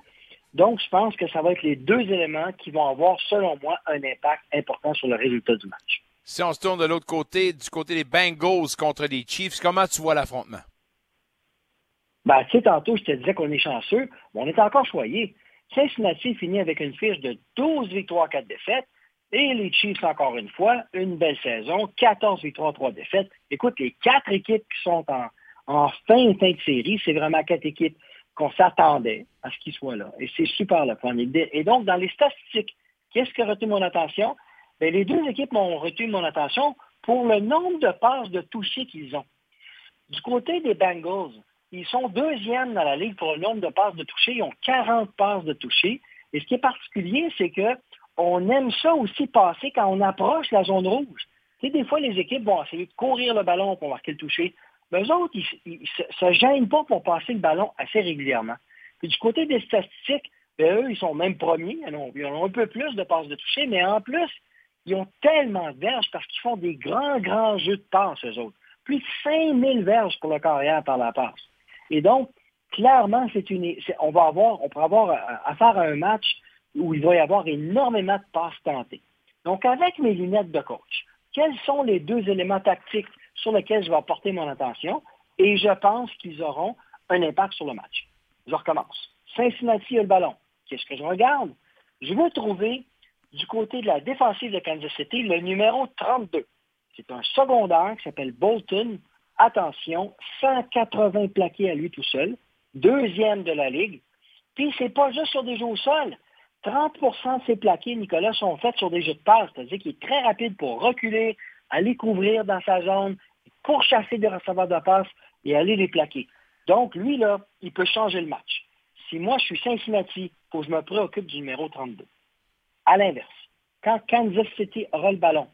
donc, je pense que ça va être les deux éléments qui vont avoir, selon moi, un impact important sur le résultat du match. Si on se tourne de l'autre côté, du côté des Bengals contre les Chiefs, comment tu vois l'affrontement? Ben, tu sais, tantôt, je te disais qu'on est chanceux, mais on est encore choyé. Cincinnati finit avec une fiche de 12 victoires, 4 défaites. Et les Chiefs, encore une fois, une belle saison, 14 victoires, 3 défaites. Écoute, les quatre équipes qui sont en, en fin, fin de série, c'est vraiment quatre équipes qu'on s'attendait à ce qu'ils soient là. Et c'est super le point. Et donc, dans les statistiques, qu'est-ce qui a retenu mon attention? Bien, les deux équipes m'ont retenu mon attention pour le nombre de passes de toucher qu'ils ont. Du côté des Bengals, ils sont deuxièmes dans la ligue pour le nombre de passes de toucher. Ils ont 40 passes de toucher. Et ce qui est particulier, c'est que on aime ça aussi passer quand on approche la zone rouge. Tu sais, des fois, les équipes vont essayer de courir le ballon pour marquer le toucher. Mais eux autres, ils ne se gênent pas pour passer le ballon assez régulièrement. Du côté des statistiques, ben, eux, ils sont même premiers. Ils ont, un peu plus de passes de toucher, mais en plus, ils ont tellement de verges parce qu'ils font des grands, grands jeux de passes, eux autres. Plus de 5000 verges pour le carrière par la passe. Et donc, clairement, c'est une, on va avoir, on pourra avoir à faire un match où il va y avoir énormément de passes tentées. Donc, avec mes lunettes de coach, quels sont les deux éléments tactiques sur lesquels je vais porter mon attention? Et je pense qu'ils auront un impact sur le match. Je recommence. Cincinnati a le ballon. Qu'est-ce que je regarde? Je veux trouver du côté de la défensive de Kansas City le numéro 32. C'est un secondaire qui s'appelle Bolton. Attention, 180 plaqués à lui tout seul, deuxième de la ligue. Puis c'est pas juste sur des jeux au sol. 30% de ses plaqués, Nicolas, sont faits sur des jeux de passe, c'est-à-dire qu'il est très rapide pour reculer, aller couvrir dans sa zone, pour chasser des receveurs de passe et aller les plaquer. Donc, lui, là, il peut changer le match. Si moi, je suis Cincinnati, il faut que je me préoccupe du numéro 32. À l'inverse, quand Kansas City aura le ballon,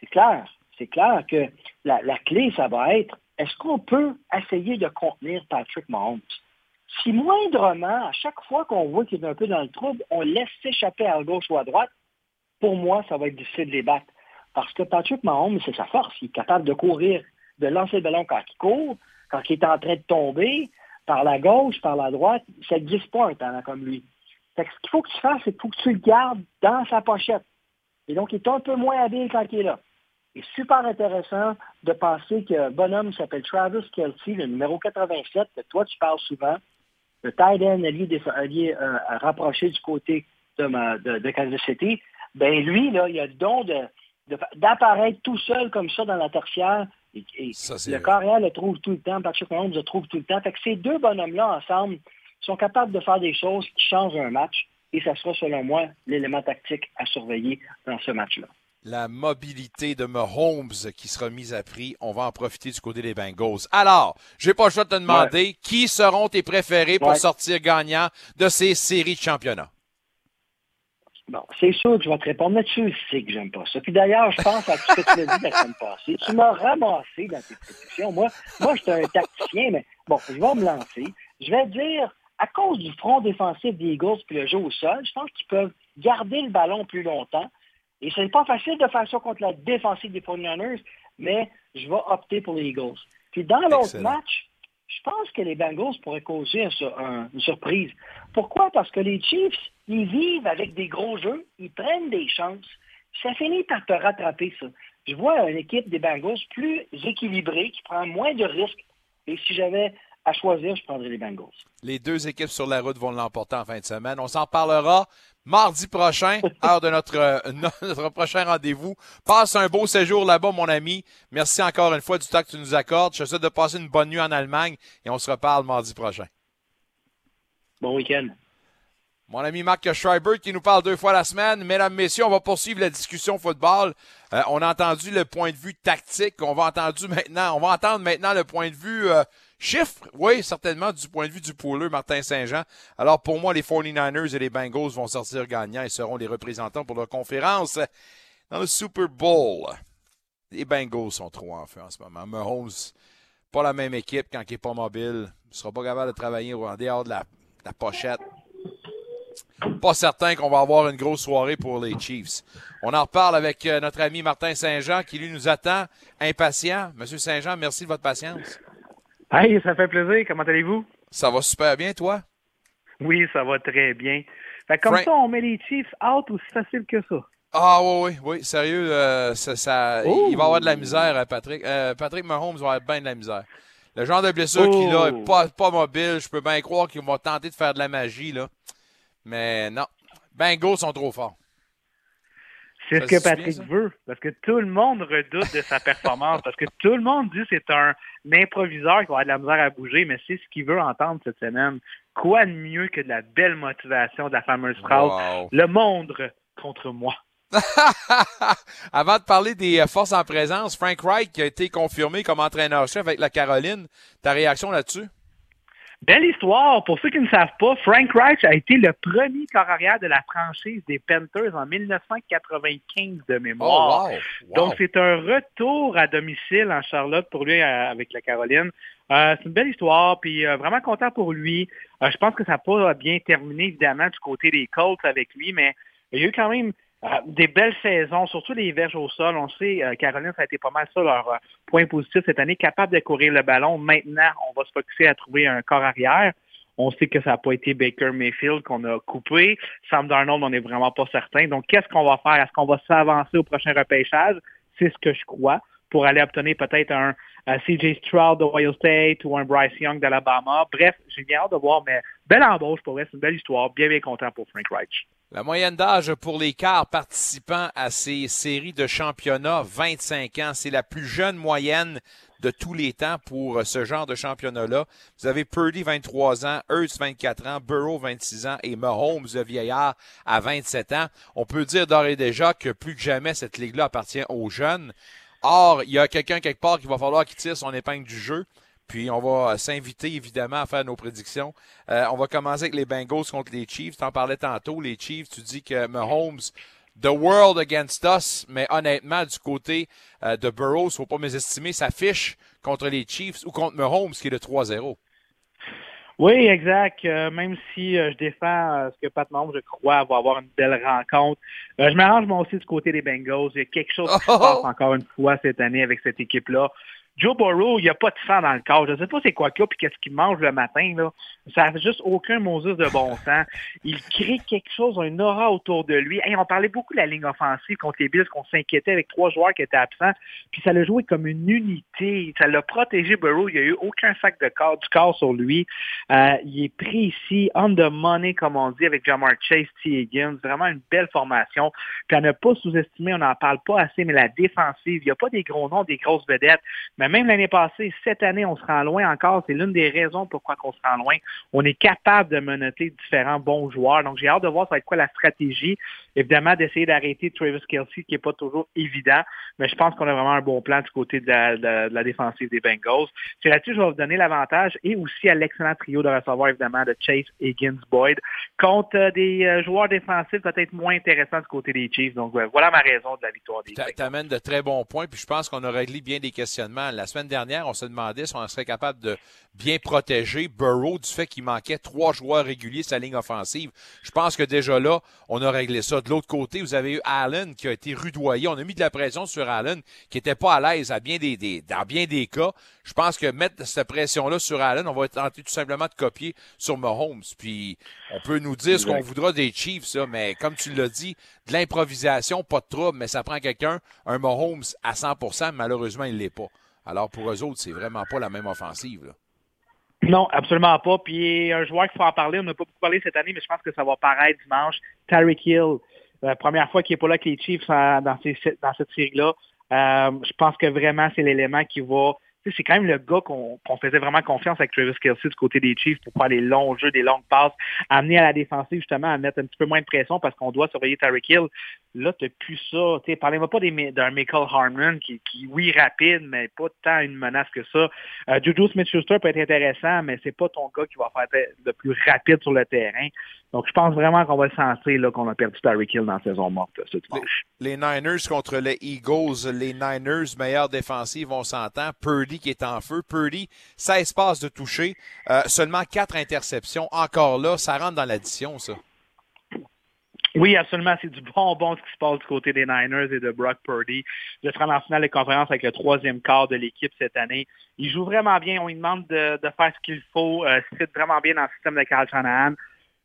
c'est clair, c'est clair que la, la, clé, ça va être, est-ce qu'on peut essayer de contenir Patrick Mahomes? Si moindrement, à chaque fois qu'on voit qu'il est un peu dans le trouble, on laisse s'échapper à gauche ou à droite, pour moi, ça va être difficile de les battre. Parce que Patrick Mahomes, c'est sa force. Il est capable de courir, de lancer le ballon quand il court, quand il est en train de tomber, par la gauche, par la droite. Ça n'existe pas un talent comme lui. ce qu'il faut que tu fasses, c'est qu'il faut que tu le gardes dans sa pochette. Et donc, il est un peu moins habile quand il est là. C'est super intéressant de penser que bonhomme s'appelle Travis Kelsey, le numéro 87, que toi, tu parles souvent le tight end allié, euh, rapproché du côté de, de, Kansas City, ben lui, il a le don d'apparaître tout seul comme ça dans la tertiaire. Et, le carrière le trouve tout le temps, Patrick Mahomes le trouve tout le temps. Fait que ces deux bonhommes-là, ensemble, sont capables de faire des choses qui changent un match. Et ça sera, selon moi, l'élément tactique à surveiller dans ce match-là la mobilité de Mahomes qui sera mise à prix. On va en profiter du côté des Bengals. Alors, j'ai pas le choix de te demander qui seront tes préférés pour sortir gagnant de ces séries de championnat. Bon, c'est sûr que je vais te répondre, mais tu sais que j'aime pas ça. Puis d'ailleurs, je pense à tout ce que tu m'as dit la semaine passée. Tu m'as ramassé dans tes prédictions. Moi, moi, je suis un tacticien, mais bon, je vais me lancer. Je vais dire, à cause du front défensif des Eagles puis le jeu au sol, je pense qu'ils peuvent garder le ballon plus longtemps. Et ce n'est pas facile de faire ça contre la défensive des 49ers, mais je vais opter pour les Eagles. Puis dans l'autre match, je pense que les Bengals pourraient causer une surprise. Pourquoi? Parce que les Chiefs, ils vivent avec des gros jeux, ils prennent des chances. Ça finit par te rattraper, ça. Je vois une équipe des Bengals plus équilibrée, qui prend moins de risques. Et si j'avais à choisir, je prendrais les Bengals. Les deux équipes sur la route vont l'emporter en fin de semaine. On s'en parlera mardi prochain, heure de notre, euh, notre prochain rendez-vous. Passe un beau séjour là-bas, mon ami. Merci encore une fois du temps que tu nous accordes. Je te souhaite de passer une bonne nuit en Allemagne et on se reparle mardi prochain. Bon week-end. Mon ami Marc Schreiber qui nous parle deux fois la semaine. Mesdames, messieurs, on va poursuivre la discussion football. Euh, on a entendu le point de vue tactique. On va entendu maintenant, on va entendre maintenant le point de vue euh, chiffre. Oui, certainement du point de vue du pouleux Martin Saint-Jean. Alors pour moi, les 49ers et les Bengals vont sortir gagnants et seront les représentants pour leur conférence dans le Super Bowl. Les Bengals sont trop en feu en ce moment. Mahomes, pas la même équipe quand il n'est pas mobile. Il ne sera pas capable de travailler en dehors de la, de la pochette. Pas certain qu'on va avoir une grosse soirée pour les Chiefs. On en reparle avec euh, notre ami Martin Saint-Jean qui lui nous attend impatient. Monsieur Saint-Jean, merci de votre patience. Hey, ça fait plaisir. Comment allez-vous? Ça va super bien, toi? Oui, ça va très bien. Fait que comme Frank- ça, on met les Chiefs out aussi facile que ça. Ah oui, oui, oui, sérieux, euh, ça, ça- Oh! il va avoir de la misère, euh, Patrick. Euh, Patrick Mahomes va avoir bien de la misère. Le genre de blessure qu'il a Oh! est pas, pas mobile. Je peux bien croire qu'il va tenter de faire de la magie, là. Mais non. Bengals sont trop forts. C'est ce que Patrick veut, parce que tout le monde redoute de sa performance, parce que tout le monde dit que c'est un improviseur qui va avoir de la misère à bouger, mais c'est ce qu'il veut entendre cette semaine. Quoi de mieux que de la belle motivation de la fameuse phrase Wow. Le monde contre moi. Avant de parler des euh, forces en présence, Frank Wright qui a été confirmé comme entraîneur-chef avec la Caroline. Ta réaction là-dessus? Belle histoire. Pour ceux qui ne savent pas, Frank Reich a été le premier corps arrière de la franchise des Panthers en 1995 de mémoire. Oh, wow. Wow. Donc, c'est un retour à domicile en Charlotte pour lui euh, avec la Caroline. Euh, c'est une belle histoire, puis euh, vraiment content pour lui. Je pense que ça n'a pas bien terminé, évidemment, du côté des Colts avec lui, mais il y a eu quand même des belles saisons, surtout les verges au sol. On sait, euh, Caroline, ça a été pas mal ça leur euh, point positif cette année, capable de courir le ballon. Maintenant, on va se focuser à trouver un corps arrière. On sait que ça n'a pas été Baker Mayfield qu'on a coupé. Sam Darnold, on n'est vraiment pas certain. Donc, qu'est-ce qu'on va faire? Est-ce qu'on va s'avancer au prochain repêchage? C'est ce que je crois pour aller obtenir peut-être un, CJ Stroud d'Ohio State ou un Bryce Young d'Alabama. Bref, j'ai hâte de voir, mais belle embauche pour vrai. C'est une belle histoire. Bien, bien content pour Frank Reich. La moyenne d'âge pour les quarts participants à ces séries de championnat, 25 ans. C'est la plus jeune moyenne de tous les temps pour ce genre de championnat-là. Vous avez Purdy, 23 ans, Hurts, 24 ans, Burrow, 26 ans et Mahomes, le vieillard, à 27 ans. On peut dire d'ores et déjà que plus que jamais, cette ligue-là appartient aux jeunes. Or, il y a quelqu'un quelque part qui va falloir qu'il tire son épingle du jeu. Puis on va euh, s'inviter évidemment à faire nos prédictions. Euh, on va commencer avec les Bengals contre les Chiefs. Tu en parlais tantôt, les Chiefs, tu dis que Mahomes, the world against us, mais honnêtement, du côté euh, de Burrows, faut pas mésestimer sa fiche contre les Chiefs ou contre Mahomes qui est de 3-0. Oui, exact. Euh, même si euh, je défends euh, ce que Pat Mahomes, je crois, va avoir une belle rencontre. Je m'arrange moi aussi du côté des Bengals. Il y a quelque chose qui se passe encore une fois cette année avec cette équipe-là. Joe Burrow, il n'y a pas de sang dans le corps. Je ne sais pas c'est quoi qu'il y a puis qu'est-ce qu'il mange le matin. Là. Ça n'a juste aucun Moses de bon sens. Il crée quelque chose, une aura autour de lui. Hey, on parlait beaucoup de la ligne offensive contre les Bills, qu'on s'inquiétait avec trois joueurs qui étaient absents. Puis ça l'a joué comme une unité. Ça l'a protégé Burrow. Il n'y a eu aucun sac de corps, du corps sur lui. Euh, il est pris ici, on the money, comme on dit, avec Jamar Chase, T. Higgins. Vraiment une belle formation. Puis à ne pas sous-estimer, on n'en parle pas assez, mais la défensive, il n'y a pas des gros noms, des grosses vedettes. Mais même l'année passée, cette année, on se rend loin encore. C'est l'une des raisons pourquoi on se rend loin. On est capable de menotter différents bons joueurs. Donc, j'ai hâte de voir ça va être quoi la stratégie. Évidemment, d'essayer d'arrêter Travis Kelsey, qui n'est pas toujours évident. Mais je pense qu'on a vraiment un bon plan du côté de la, de, de la défensive des Bengals. C'est là-dessus que je vais vous donner l'avantage et aussi à l'excellent trio de recevoir, évidemment, de Chase, Higgins, Boyd, contre euh, des euh, joueurs défensifs peut-être moins intéressants du côté des Chiefs. Donc, voilà ma raison de la victoire des Tu amènes de très bons points, puis je pense qu'on a réglé bien des questionnements. La semaine dernière, on se demandait si on serait capable de bien protéger Burrow du fait qu'il manquait trois joueurs réguliers sur sa ligne offensive. Je pense que déjà là, on a réglé ça. De l'autre côté, vous avez eu Allen qui a été rudoyé. On a mis de la pression sur Allen qui n'était pas à l'aise à bien des, des, dans bien des cas. Je pense que mettre cette pression-là sur Allen, on va tenter tout simplement de copier sur Mahomes. Puis on peut nous dire ce qu'on voudra des Chiefs, ça, mais comme tu l'as dit, de l'improvisation, pas de trouble, mais ça prend quelqu'un, un Mahomes à 100%, malheureusement, il l'est pas. Alors pour eux autres, c'est vraiment pas la même offensive. Non, absolument pas. Puis un joueur qu'il faut en parler, on n'a pas beaucoup parlé cette année, mais je pense que ça va paraître dimanche. Tyreek Hill, la première fois qu'il n'est pas là avec les Chiefs dans, ces, dans cette série-là. Euh, je pense que vraiment c'est l'élément qui va c'est quand même le gars qu'on faisait vraiment confiance avec Travis Kelsey du côté des Chiefs pour faire les longs jeux, des longues passes, amener à la défensive justement à mettre un petit peu moins de pression parce qu'on doit surveiller Tyreek Hill. Là, tu n'as plus ça. Parlez-moi pas d'un Michael Harmon qui, oui, rapide, mais pas tant une menace que ça. Euh, Juju Smith-Schuster peut être intéressant, mais c'est pas ton gars qui va faire le plus rapide sur le terrain. Donc, je pense vraiment qu'on va le sentir qu'on a perdu Tyreek Hill dans la saison morte. Les, Niners contre les Eagles. Les Niners, meilleure défensive, on s'entend. Purdy qui est en feu. Purdy, 16 passes de toucher, euh, seulement 4 interceptions. Encore là, ça rentre dans l'addition, ça. Oui, absolument. C'est du bonbon ce qui se passe du côté des Niners et de Brock Purdy. Je serai en finale de conférence avec le troisième quart de l'équipe cette année. Il joue vraiment bien. On lui demande de, faire ce qu'il faut. Euh, fit vraiment bien dans le système de Carl Shanahan.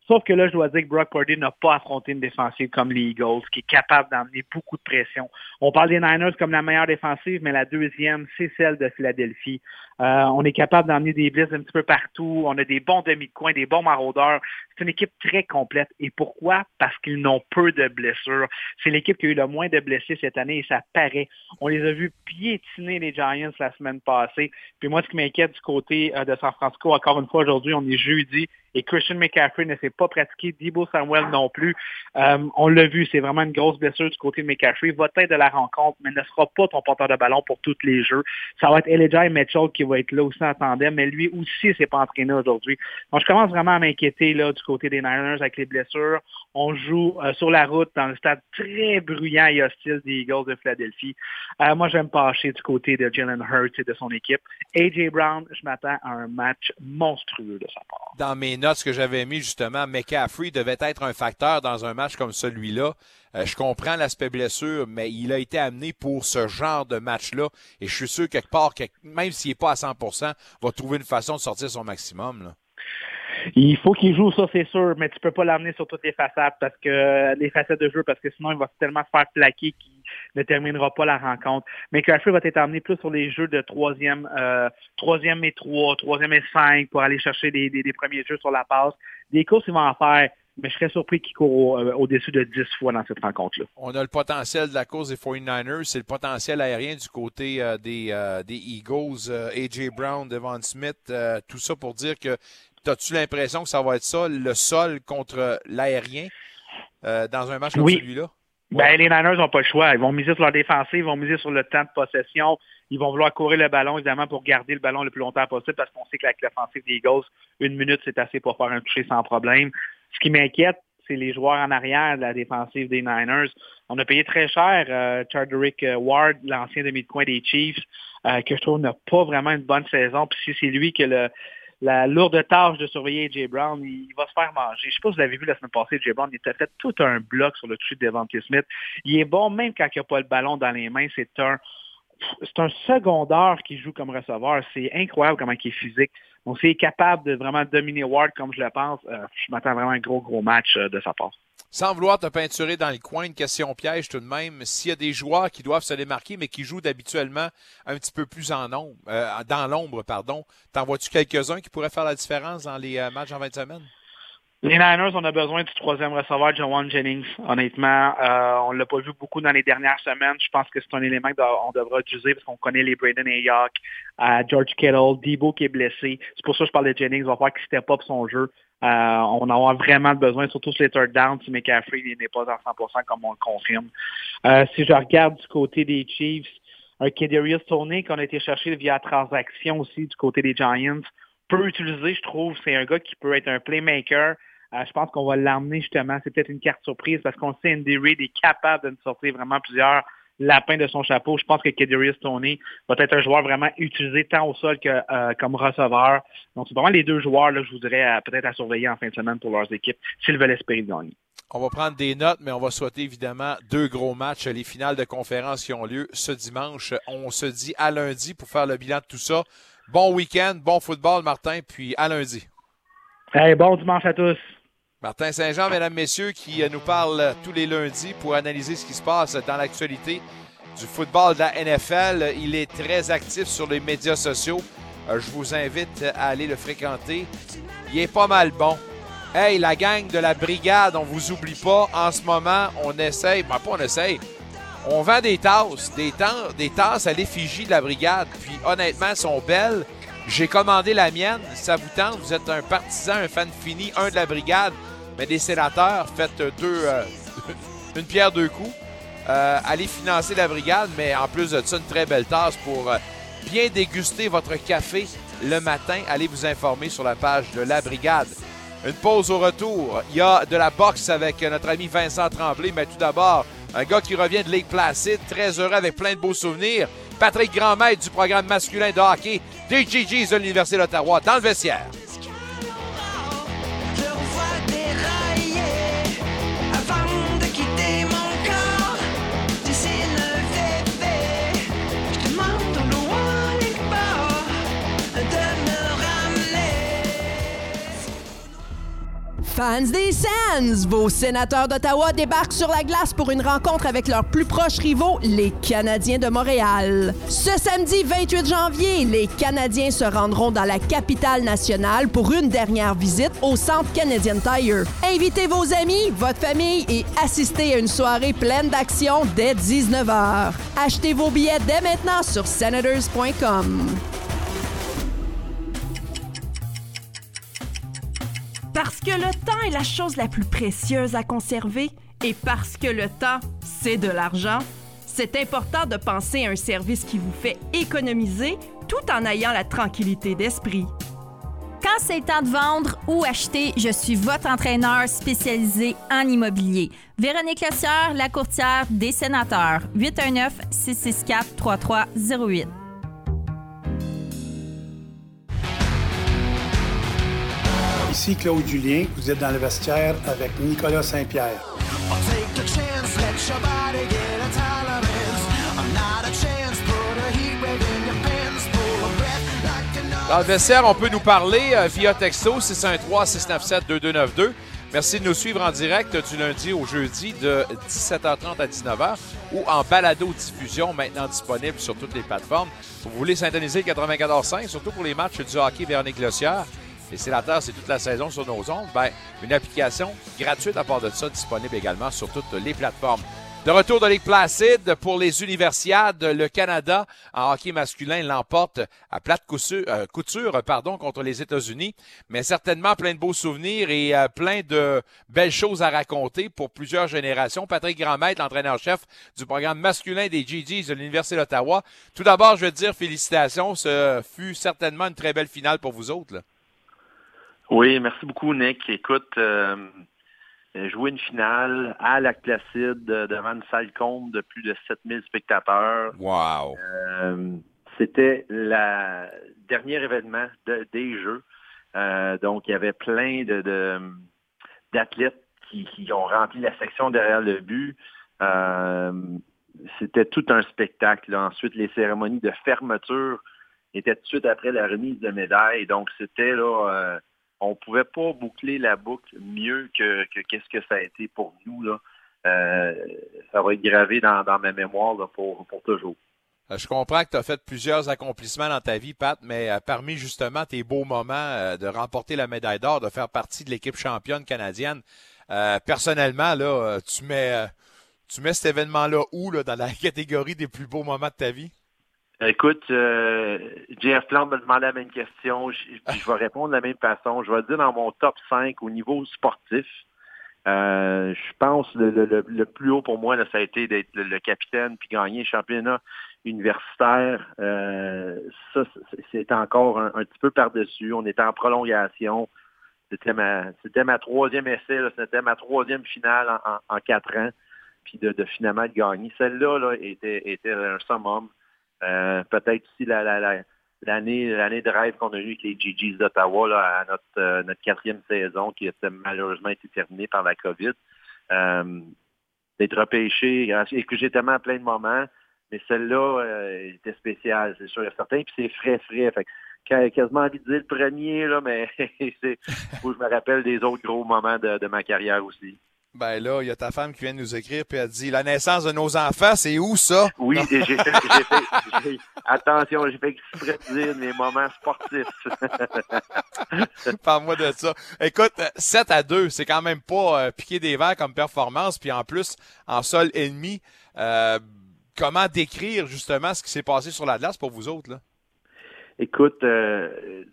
Sauf que là, je dois dire que Brock Purdy n'a pas affronté une défensive comme les Eagles, qui est capable d'emmener beaucoup de pression. On parle des Niners comme la meilleure défensive, mais la deuxième, c'est celle de Philadelphie. Euh, on est capable d'emmener des blitz un petit peu partout. On a des bons demi de coin, des bons maraudeurs. C'est une équipe très complète. Et pourquoi? Parce qu'ils n'ont peu de blessures. C'est l'équipe qui a eu le moins de blessés cette année et ça paraît. On les a vus piétiner les Giants la semaine passée. Puis moi, ce qui m'inquiète du côté euh, de San Francisco, encore une fois, aujourd'hui, on est jeudi et Christian McCaffrey ne s'est pas pratiqué, Debo Samuel non plus. Euh, on l'a vu, c'est vraiment une grosse blessure du côté de McCaffrey. Va être de la rencontre, mais ne sera pas ton porteur de ballon pour tous les jeux. Ça va être Elijah Mitchell qui va être là aussi en tandem, mais lui aussi s'est pas entraîné aujourd'hui. Donc je commence vraiment à m'inquiéter là du côté des Niners avec les blessures. On joue euh, sur la route dans le stade très bruyant et hostile des Eagles de Philadelphie. Euh, moi, j'aime passer du côté de Jalen Hurts et de son équipe. AJ Brown, je m'attends à un match monstrueux de sa part. Dans mes notes que j'avais mis justement, McCaffrey devait être un facteur dans un match comme celui-là. Euh, je comprends l'aspect blessure, mais il a été amené pour ce genre de match-là. Et je suis sûr quelque part, même s'il n'est pas à 100%, va trouver une façon de sortir son maximum. Il faut qu'il joue, ça c'est sûr, mais tu peux pas l'amener sur toutes les façades parce que les facettes de jeu, parce que sinon il va tellement se faire plaquer qu'il ne terminera pas la rencontre. Mais McCaffrey va être amené plus sur les jeux de troisième, euh, troisième et trois, troisième et cinq pour aller chercher des, des, premiers jeux sur la passe. Des courses, il va en faire mais je serais surpris qu'il court euh, au-dessus de 10 fois dans cette rencontre-là. On a le potentiel de la course des 49ers, c'est le potentiel aérien du côté euh, des, des Eagles, A.J. Brown, Devon Smith, tout ça pour dire que As-tu l'impression que ça va être ça, le sol contre l'aérien, euh, dans un match comme celui-là? Ben, les Niners n'ont pas le choix. Ils vont miser sur leur défensive, ils vont miser sur le temps de possession. Ils vont vouloir courir le ballon, évidemment, pour garder le ballon le plus longtemps possible parce qu'on sait qu'avec l'offensive des Eagles, une minute, c'est assez pour faire un toucher sans problème. Ce qui m'inquiète, c'est les joueurs en arrière de la défensive des Niners. On a payé très cher euh, Charderick Ward, l'ancien demi de coin des Chiefs, euh, que je trouve n'a pas vraiment une bonne saison. Puis si c'est lui que le, la lourde tâche de surveiller Jay Brown, il, va se faire manger. Je ne sais pas si vous l'avez vu la semaine passée, Jay Brown, il a fait tout un bloc sur le dessus de Devante Smith. Il est bon même quand il n'a pas le ballon dans les mains. C'est un, c'est un secondaire qui joue comme receveur. C'est incroyable comment il est physique. Donc, s'il est capable de vraiment dominer Ward comme je le pense, euh, je m'attends vraiment à un gros, gros match euh, de sa part. Sans vouloir te peinturer dans le coin, une question piège tout de même. S'il y a des joueurs qui doivent se démarquer, mais qui jouent d'habituellement un petit peu plus en ombre, euh, dans l'ombre, pardon, t'en vois-tu quelques-uns qui pourraient faire la différence dans les euh, matchs en 20 semaines? Les Niners, on a besoin du troisième receveur, Jawan Jennings. Honnêtement, euh, on l'a pas vu beaucoup dans les dernières semaines. Je pense que c'est un élément qu'on devra utiliser parce qu'on connaît les Braden Ayok, euh, George Kittle, Debo qui est blessé. C'est pour ça que je parle de Jennings. On va voir qu'il step up son jeu. Euh, on en a vraiment besoin, surtout sur les third downs, si McCaffrey n'est pas à 100% comme on le confirme. Si je regarde du côté des Chiefs, un Kedarius Tony qu'on a été chercher via transaction aussi du côté des Giants, peut utiliser, je trouve. C'est un gars qui peut être un playmaker. Euh, je pense qu'on va l'emmener justement. C'est peut-être une carte surprise parce qu'on sait Andy Reid est capable de nous sortir vraiment plusieurs lapin de son chapeau. Je pense que Kedarius Tony va être un joueur vraiment utilisé tant au sol que euh, comme receveur. Donc, c'est vraiment les deux joueurs là, que je voudrais peut-être à surveiller en fin de semaine pour leurs équipes s'ils veulent espérer gagner. On va prendre des notes, mais on va souhaiter évidemment deux gros matchs, les finales de conférence qui ont lieu ce dimanche. On se dit à lundi pour faire le bilan de tout ça. Bon week-end, bon football, Martin, puis à lundi. Hey, bon dimanche à tous. Martin Saint-Jean, mesdames, messieurs, qui nous parle tous les lundis pour analyser ce qui se passe dans l'actualité du football de la NFL. Il est très actif sur les médias sociaux. Euh, je vous invite à aller le fréquenter. Il est pas mal bon. Hey, la gang de la brigade, on vous oublie pas. En ce moment, on essaye, ben pas on essaye, on vend des tasses, des, tasses, des tasses à l'effigie de la brigade. Puis honnêtement, elles sont belles. J'ai commandé la mienne. Ça vous tente, vous êtes un partisan, un fan fini, un de la brigade, mais des sénateurs, faites deux, euh, une pierre deux coups. Euh, allez financer la brigade, mais en plus de ça, une très belle tasse pour euh, bien déguster votre café le matin. Allez vous informer sur la page de la brigade. Une pause au retour. Il y a de la boxe avec notre ami Vincent Tremblay, mais tout d'abord, un gars qui revient de Lake Placid, très heureux avec plein de beaux souvenirs. Patrick Grandmaître du programme masculin de hockey des GGs de l'Université d'Ottawa dans le vestiaire. Fans des Sands, vos sénateurs d'Ottawa débarquent sur la glace pour une rencontre avec leurs plus proches rivaux, les Canadiens de Montréal. Ce samedi 28 janvier, les Canadiens se rendront dans la capitale nationale pour une dernière visite au Centre Canadian Tire. Invitez vos amis, votre famille et assistez à une soirée pleine d'action dès 19h. Achetez vos billets dès maintenant sur senators.com. que le temps est la chose la plus précieuse à conserver et parce que le temps, c'est de l'argent, c'est important de penser à un service qui vous fait économiser tout en ayant la tranquillité d'esprit. Quand c'est temps de vendre ou acheter, je suis votre entraîneur spécialisé en immobilier. Véronique Lessière, la courtière des sénateurs. 819-664-3308. Ici Claude Julien, vous êtes dans le vestiaire avec Nicolas Saint-Pierre. Dans le vestiaire, on peut nous parler euh, via texto 613-697-2292. Merci de nous suivre en direct du lundi au jeudi de 17h30 à 19h ou en balado-diffusion maintenant disponible sur toutes les plateformes. Vous voulez syntoniser 94.5, surtout pour les matchs du hockey Véronique Glossière. Les sénateurs, c'est toute la saison sur nos ondes. Ben, une application gratuite à part de ça, disponible également sur toutes les plateformes. De retour de Ligue Placide pour les Universiades, le Canada en hockey masculin l'emporte à plate couture, euh, couture pardon, contre les États-Unis, mais certainement plein de beaux souvenirs et euh, plein de belles choses à raconter pour plusieurs générations. Patrick Grandmaître, l'entraîneur-chef du programme masculin des GGs de l'Université d'Ottawa. Tout d'abord, je veux dire félicitations. Ce fut certainement une très belle finale pour vous autres. Là. Oui, merci beaucoup, Nick. Écoute, euh, jouer une finale à Lac Placide devant une salle comble de plus de 7000 spectateurs. Wow! Euh, C'était le dernier événement des Jeux. Euh, donc, il y avait plein de, d'athlètes qui, qui, ont rempli la section derrière le but. Euh, c'était tout un spectacle. Ensuite, les cérémonies de fermeture étaient tout de suite après la remise de médailles. Donc, c'était là on pouvait pas boucler la boucle mieux que qu'est-ce que, ça a été pour nous. Là. Euh, ça va être gravé dans, ma mémoire pour, toujours. Euh, je comprends que tu as fait plusieurs accomplissements dans ta vie, Pat, mais euh, parmi justement tes beaux moments de remporter la médaille d'or, de faire partie de l'équipe championne canadienne, personnellement, là, tu mets tu mets cet événement-là où là, dans la catégorie des plus beaux moments de ta vie? Écoute, euh, Jeff Plante me demandait la même question, je, je vais répondre de la même façon. Je vais dire dans mon top 5 au niveau sportif. Euh, je pense le, le, le, plus haut pour moi, là, ça a été d'être le, capitaine puis gagner le championnat universitaire. Euh, ça, c'est encore un, petit peu par-dessus. On était en prolongation. C'était ma ma troisième essai, c'était ma troisième finale en, en, quatre ans. puis de, de finalement de gagner. Celle-là là, était, était un summum. Euh, Peut-être aussi la, la, la, l'année de rêve qu'on a eue avec les GGs d'Ottawa à notre, euh, notre quatrième saison qui a malheureusement été terminée par la COVID. Euh, d'être repêché, et que j'ai tellement plein de moments, mais celle-là était spéciale, c'est sûr et certain, puis c'est frais, frais. Fait quasiment envie de dire le premier, mais c'est que je me rappelle des autres gros moments de ma carrière aussi. Ben là, il y a ta femme qui vient de nous écrire puis elle dit la naissance de nos enfants, c'est où ça? Oui, j'ai fait, attention, j'ai fait exprès de dire les moments sportifs. Parle-moi de ça. Écoute, euh, 7 à 2, c'est quand même pas euh, piquer des verres comme performance, puis en plus, en sol ennemi. Euh, comment décrire justement ce qui s'est passé sur la glace pour vous autres? Là? Écoute, euh,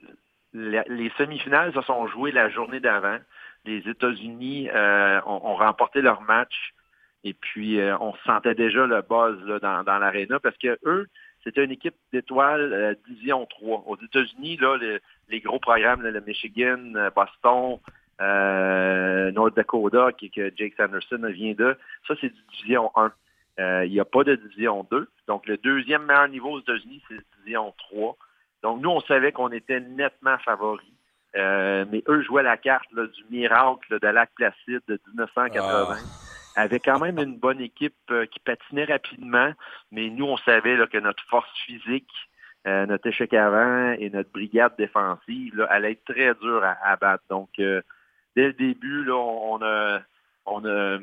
la- les semi-finales se sont jouées la journée d'avant. Les États-Unis euh, ont, ont remporté leur match et puis euh, on sentait déjà le buzz là, dans, dans l'aréna parce que eux, c'était une équipe d'étoiles euh, Division 3. Aux États-Unis, là, le- les gros programmes, là, le Michigan, euh, Boston, euh, North Dakota, qui, que Jake Sanderson vient de, ça c'est Division 1. Euh, il n'y a pas de Division 2. Donc le deuxième meilleur niveau aux États-Unis, c'est Division 3. Donc, nous, on savait qu'on était nettement favoris. Euh, mais eux jouaient la carte là, du miracle de Lac Placide de 1980. Avec quand même une bonne équipe euh, qui patinait rapidement, mais nous, on savait là, que notre force physique, euh, notre échec avant et notre brigade défensive là, allait être très dure à, à battre. Donc, dès le début, là, on, a, on a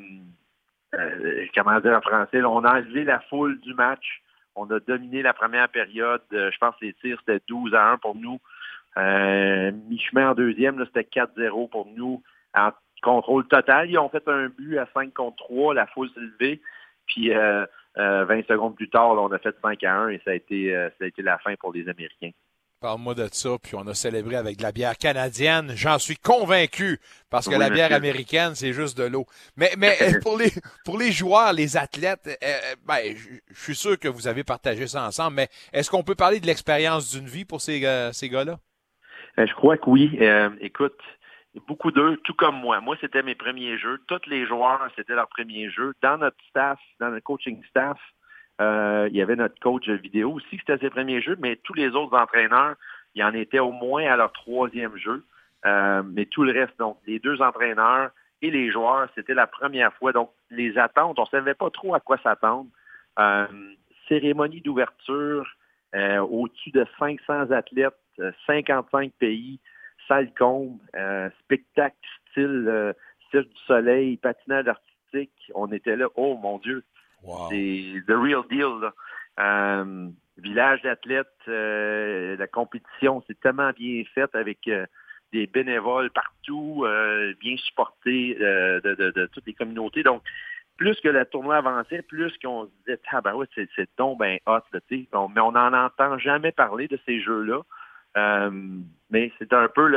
comment dire en français, on a enlevé la foule du match. On a dominé la première période. Je pense que les tirs, c'était 12 à 1 pour nous. Euh, Mi-chemin en deuxième, là, c'était 4-0 pour nous. En contrôle total, ils ont fait un but à 5 contre 3. La foule s'est levée. Puis euh, euh, 20 secondes plus tard, là, on a fait 5 à 1 et ça a été, euh, ça a été la fin pour les Américains. Parle-moi de ça, puis on a célébré avec de la bière canadienne. J'en suis convaincu, parce que Oui, la bière monsieur. américaine, c'est juste de l'eau. Mais, mais euh, pour les pour les joueurs, les athlètes, euh, euh, ben, je je suis sûr que vous avez partagé ça ensemble, mais est-ce qu'on peut parler de l'expérience d'une vie pour ces, euh, ces gars-là? Euh, je crois que oui. Euh, écoute, beaucoup d'eux, tout comme moi. Moi, c'était mes premiers jeux. Tous les joueurs, c'était leur premier jeu. Dans notre staff, dans notre coaching staff, euh, il y avait notre coach vidéo aussi, c'était ses premiers jeux, mais tous les autres entraîneurs, il en était au moins à leur troisième jeu. Euh, mais tout le reste, donc les deux entraîneurs et les joueurs, c'était la première fois. Donc, les attentes, on ne savait pas trop à quoi s'attendre. Euh, cérémonie d'ouverture, euh, au-dessus de 500 athlètes, 55 pays, salle comble, euh, spectacle style euh, Cirque du Soleil, patinage artistique. On était là, oh mon Dieu, c'est the real deal. là. Euh, village d'athlètes, euh, la compétition, c'est tellement bien faite avec euh, des bénévoles partout, euh, bien supportés euh, de, de- de toutes les communautés. Donc, plus que le tournoi avançait, plus qu'on se disait, ah ben ouais, c'est, donc ben hot, là, mais on n'en entend jamais parler de ces jeux-là. Euh, mais c'est un peu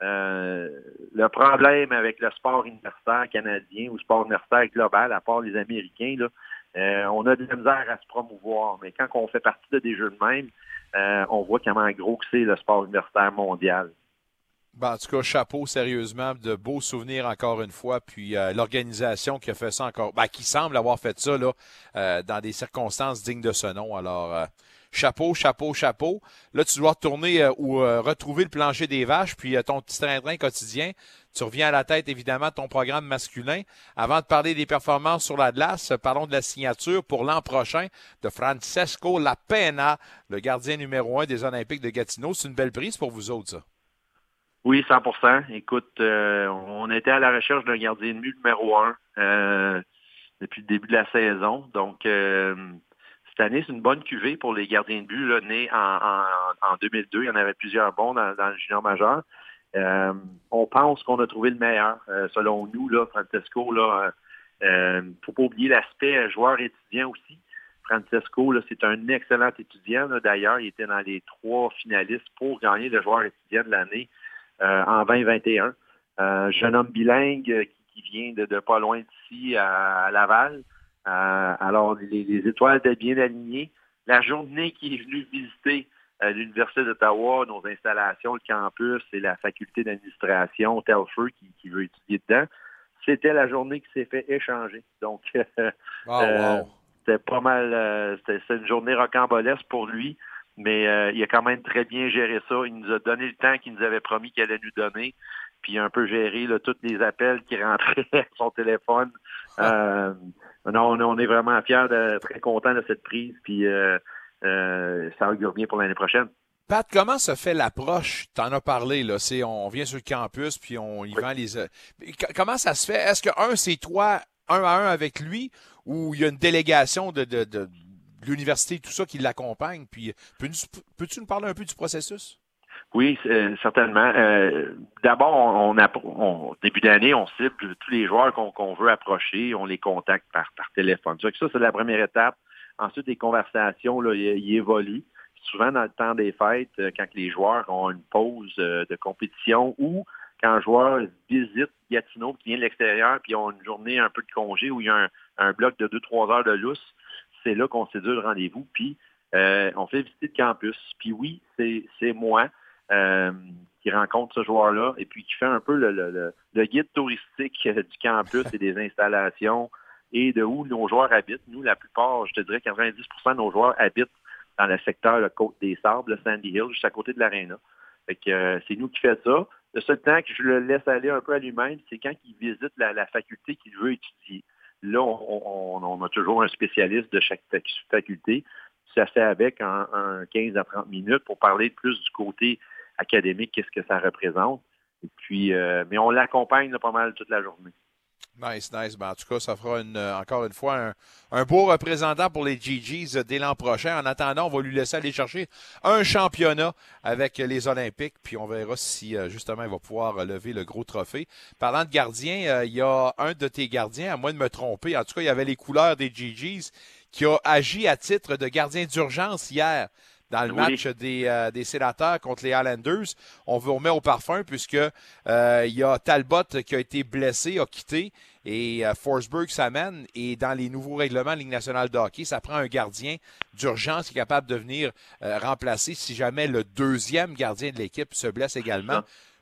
euh, le problème avec le sport universitaire canadien ou sport universitaire global, à part les Américains, euh, on a de la misère à se promouvoir. Mais quand on fait partie de des jeux de même, on voit comment gros que c'est le sport universitaire mondial. Ben, en tout cas, chapeau, sérieusement, de beaux souvenirs encore une fois. Puis l'organisation qui a fait ça encore, ben, qui semble avoir fait ça là, dans des circonstances dignes de ce nom. Alors, chapeau, chapeau, chapeau. Là, tu dois retourner euh, ou euh, retrouver le plancher des vaches, puis euh, ton petit train-train quotidien. Tu reviens à la tête, évidemment, de ton programme masculin. Avant de parler des performances sur la glace, parlons de la signature pour l'an prochain de Francesco Lapena, le gardien numéro un des Olympiques de Gatineau. C'est une belle prise pour vous autres, ça. Oui, 100% Écoute, euh, on était à la recherche d'un gardien de numéro un depuis le début de la saison. Donc, cette année, c'est une bonne cuvée pour les gardiens de but là, nés en, en, en 2002. Il y en avait plusieurs bons dans, le junior majeur. Euh, on pense qu'on a trouvé le meilleur, euh, selon nous, Francesco. Là, euh, euh, faut pas oublier l'aspect joueur étudiant aussi. Francesco, c'est un excellent étudiant. D'ailleurs, il était dans les trois finalistes pour gagner le joueur étudiant de l'année en 2021. Euh, jeune homme bilingue qui, vient de, pas loin d'ici à Laval. Euh, alors, les, les étoiles étaient bien alignées. La journée qui est venue visiter euh, l'Université d'Ottawa, nos installations, le campus et la faculté d'administration, Telford, qui, qui veut étudier dedans, c'était la journée qui s'est fait échanger. Donc, Ah, euh, wow. c'était pas mal, c'était une journée rocambolesque pour lui, mais il a quand même très bien géré ça. Il nous a donné le temps qu'il nous avait promis qu'il allait nous donner, puis il a un peu géré là, tous les appels qui rentraient à son téléphone. Euh, non, on, on est vraiment fiers, de, très contents de cette prise, puis euh, euh, ça augure bien pour l'année prochaine. Pat, comment se fait l'approche? T'en as parlé, là. C'est, on vient sur le campus, puis on y vend les. euh, Comment ça se fait? Est-ce que, un, c'est toi, un à un avec lui, ou il y a une délégation de, de, de, de l'université tout ça qui l'accompagne? Puis, peux-tu peux-tu nous parler un peu du processus? Oui, c'est- certainement. Euh, D'abord, on, on, début d'année, on cible tous les joueurs qu'on veut approcher, on les contacte par, par téléphone. Ça, c'est la première étape. Ensuite, les conversations, là, ils, évoluent. Souvent, dans le temps des fêtes, euh, quand les joueurs ont une pause euh, de compétition ou quand un joueur visite Gatineau qui vient de l'extérieur puis ils ont une journée un peu de congé où il y a un, un bloc de 2-3 heures de lousse, c'est là qu'on séduit le rendez-vous. Puis, euh, on fait visiter le campus. Puis oui, c'est c'est moi euh, qui rencontre ce joueur-là et puis qui fait un peu le, le- le- le guide touristique euh, du campus et des installations et de où nos joueurs habitent. Nous, la plupart, je te dirais 90 de nos joueurs habitent dans le secteur la Côte des Sables, le Sandy Hill, juste à côté de l'aréna. Euh, c'est nous qui fait ça. Le seul temps que je le laisse aller un peu à lui-même, c'est quand il visite la, faculté qu'il veut étudier. Là, on, a toujours un spécialiste de chaque fac- faculté. Ça fait avec un, un 15 à 30 minutes pour parler plus du côté académique, qu'est-ce que ça représente. Et puis, euh, mais on l'accompagne pas mal toute la journée. Nice, nice. Ben, en tout cas, ça fera une, euh, encore une fois un, beau représentant pour les GGs euh, dès l'an prochain. En attendant, on va lui laisser aller chercher un championnat avec les Olympiques, puis on verra si justement il va pouvoir lever le gros trophée. Parlant de gardien, il y a un de tes gardiens, à moins de me tromper, en tout cas, il y avait les couleurs des GGs, qui a agi à titre de gardien d'urgence hier dans le Oui. match des, euh, des sénateurs contre les Highlanders. On vous remet au parfum puisque euh, il y a Talbot qui a été blessé, a quitté et euh, Forsberg s'amène. Et dans les nouveaux règlements de Ligue nationale de hockey, ça prend un gardien d'urgence qui est capable de venir euh, remplacer si jamais le deuxième gardien de l'équipe se blesse également.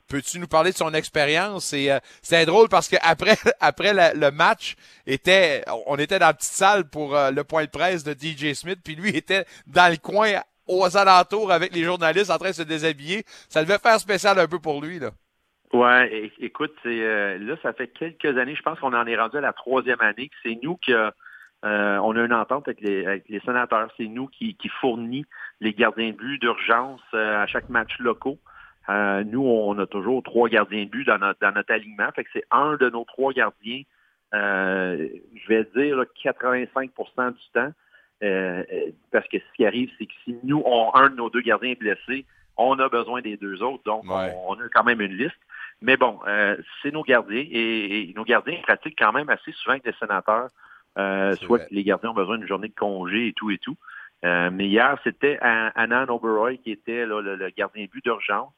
Peux-tu nous parler de son expérience? C'est euh, c'est drôle parce qu'après après la- le match, était, on était dans la petite salle pour euh, le point de presse de DJ Smith, puis lui était dans le coin aux alentours avec les journalistes en train de se déshabiller. Ça devait faire spécial un peu pour lui. Là. Ouais, écoute, euh, là, ça fait quelques années, je pense qu'on en est rendu à la troisième année, que c'est nous qui a- euh, on a une entente avec les, sénateurs. C'est nous qui, qui fournit les gardiens de but d'urgence euh, à chaque match locaux. Euh, nous, on a toujours trois gardiens de but dans notre, alignement. Fait que c'est un de nos trois gardiens, euh, je vais dire là, 85% du temps. Euh, euh, parce que ce qui arrive, c'est que si nous, on, un de nos deux gardiens est blessé, on a besoin des deux autres. Donc, on, on a quand même une liste. Mais bon, euh, c'est nos gardiens et, et nos gardiens pratiquent quand même assez souvent avec les sénateurs. Euh, soit que les gardiens ont besoin d'une journée de congé et tout et tout. Euh, mais hier, c'était An- Anand Oberoi qui était là, le, le gardien but d'urgence.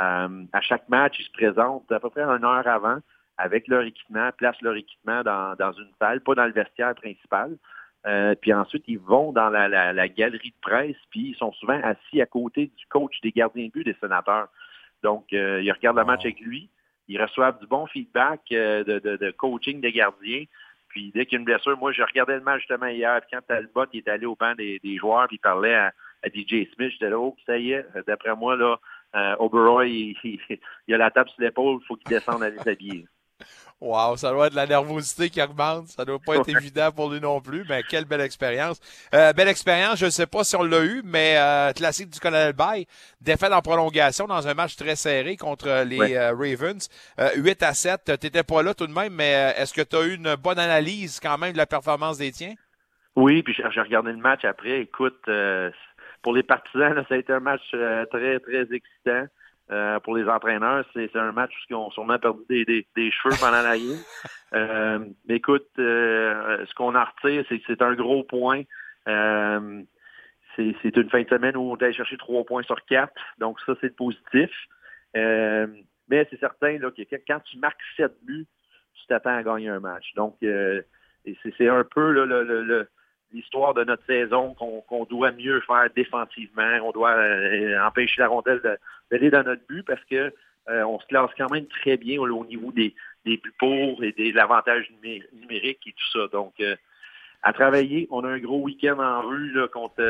Euh, à chaque match, ils se présentent à peu près une heure avant avec leur équipement, placent leur équipement dans, dans une salle, pas dans le vestiaire principal. Euh, puis ensuite, ils vont dans la, la- la galerie de presse, puis ils sont souvent assis à côté du coach des gardiens de but des sénateurs. Donc, euh, ils regardent le match avec lui, ils reçoivent du bon feedback euh, de, de- de coaching des gardiens. Puis dès qu'il y a une blessure, moi, je regardais le match justement hier, puis quand Talbot il est allé au banc des, des joueurs, puis il parlait à, à DJ Smith, j'étais là, oh, ça y est, d'après moi, là, Oberoi, il, il, il a la table sur l'épaule, il faut qu'il descende aller s'habiller. Wow, ça doit être de la nervosité qui augmente. Ça doit pas être évident pour lui non plus, mais quelle belle expérience. Euh, belle expérience, je ne sais pas si on l'a eu, mais euh, classique du Colonel Bay, défaite en prolongation dans un match très serré contre les Ouais. euh, Ravens. Euh, 8 à 7, t'étais pas là tout de même, mais euh, est-ce que tu as eu une bonne analyse quand même de la performance des tiens? Oui, puis j'ai j'ai regardé le match après. Écoute, euh, pour les partisans, là, ça a été un match euh, très, très excitant. Euh, pour les entraîneurs, c'est un match où ils ont sûrement perdu des, des, des cheveux pendant la game. Euh, mais écoute, euh, ce qu'on en retire, c'est que c'est un gros point. Euh, c'est une fin de semaine où on est allé chercher trois points sur quatre. Donc ça, c'est positif. Mais c'est certain là, que quand tu marques sept buts, tu t'attends à gagner un match. Donc, c'est c'est un peu là, le- le- le- l'histoire de notre saison qu'on doit mieux faire défensivement. On doit euh, empêcher la rondelle de- d'aller dans notre but parce que euh, on se classe quand même très bien au, au niveau des, des buts pour et des l'avantage numé- numérique et tout ça. Donc, euh, à travailler, on a un gros week-end en rue contre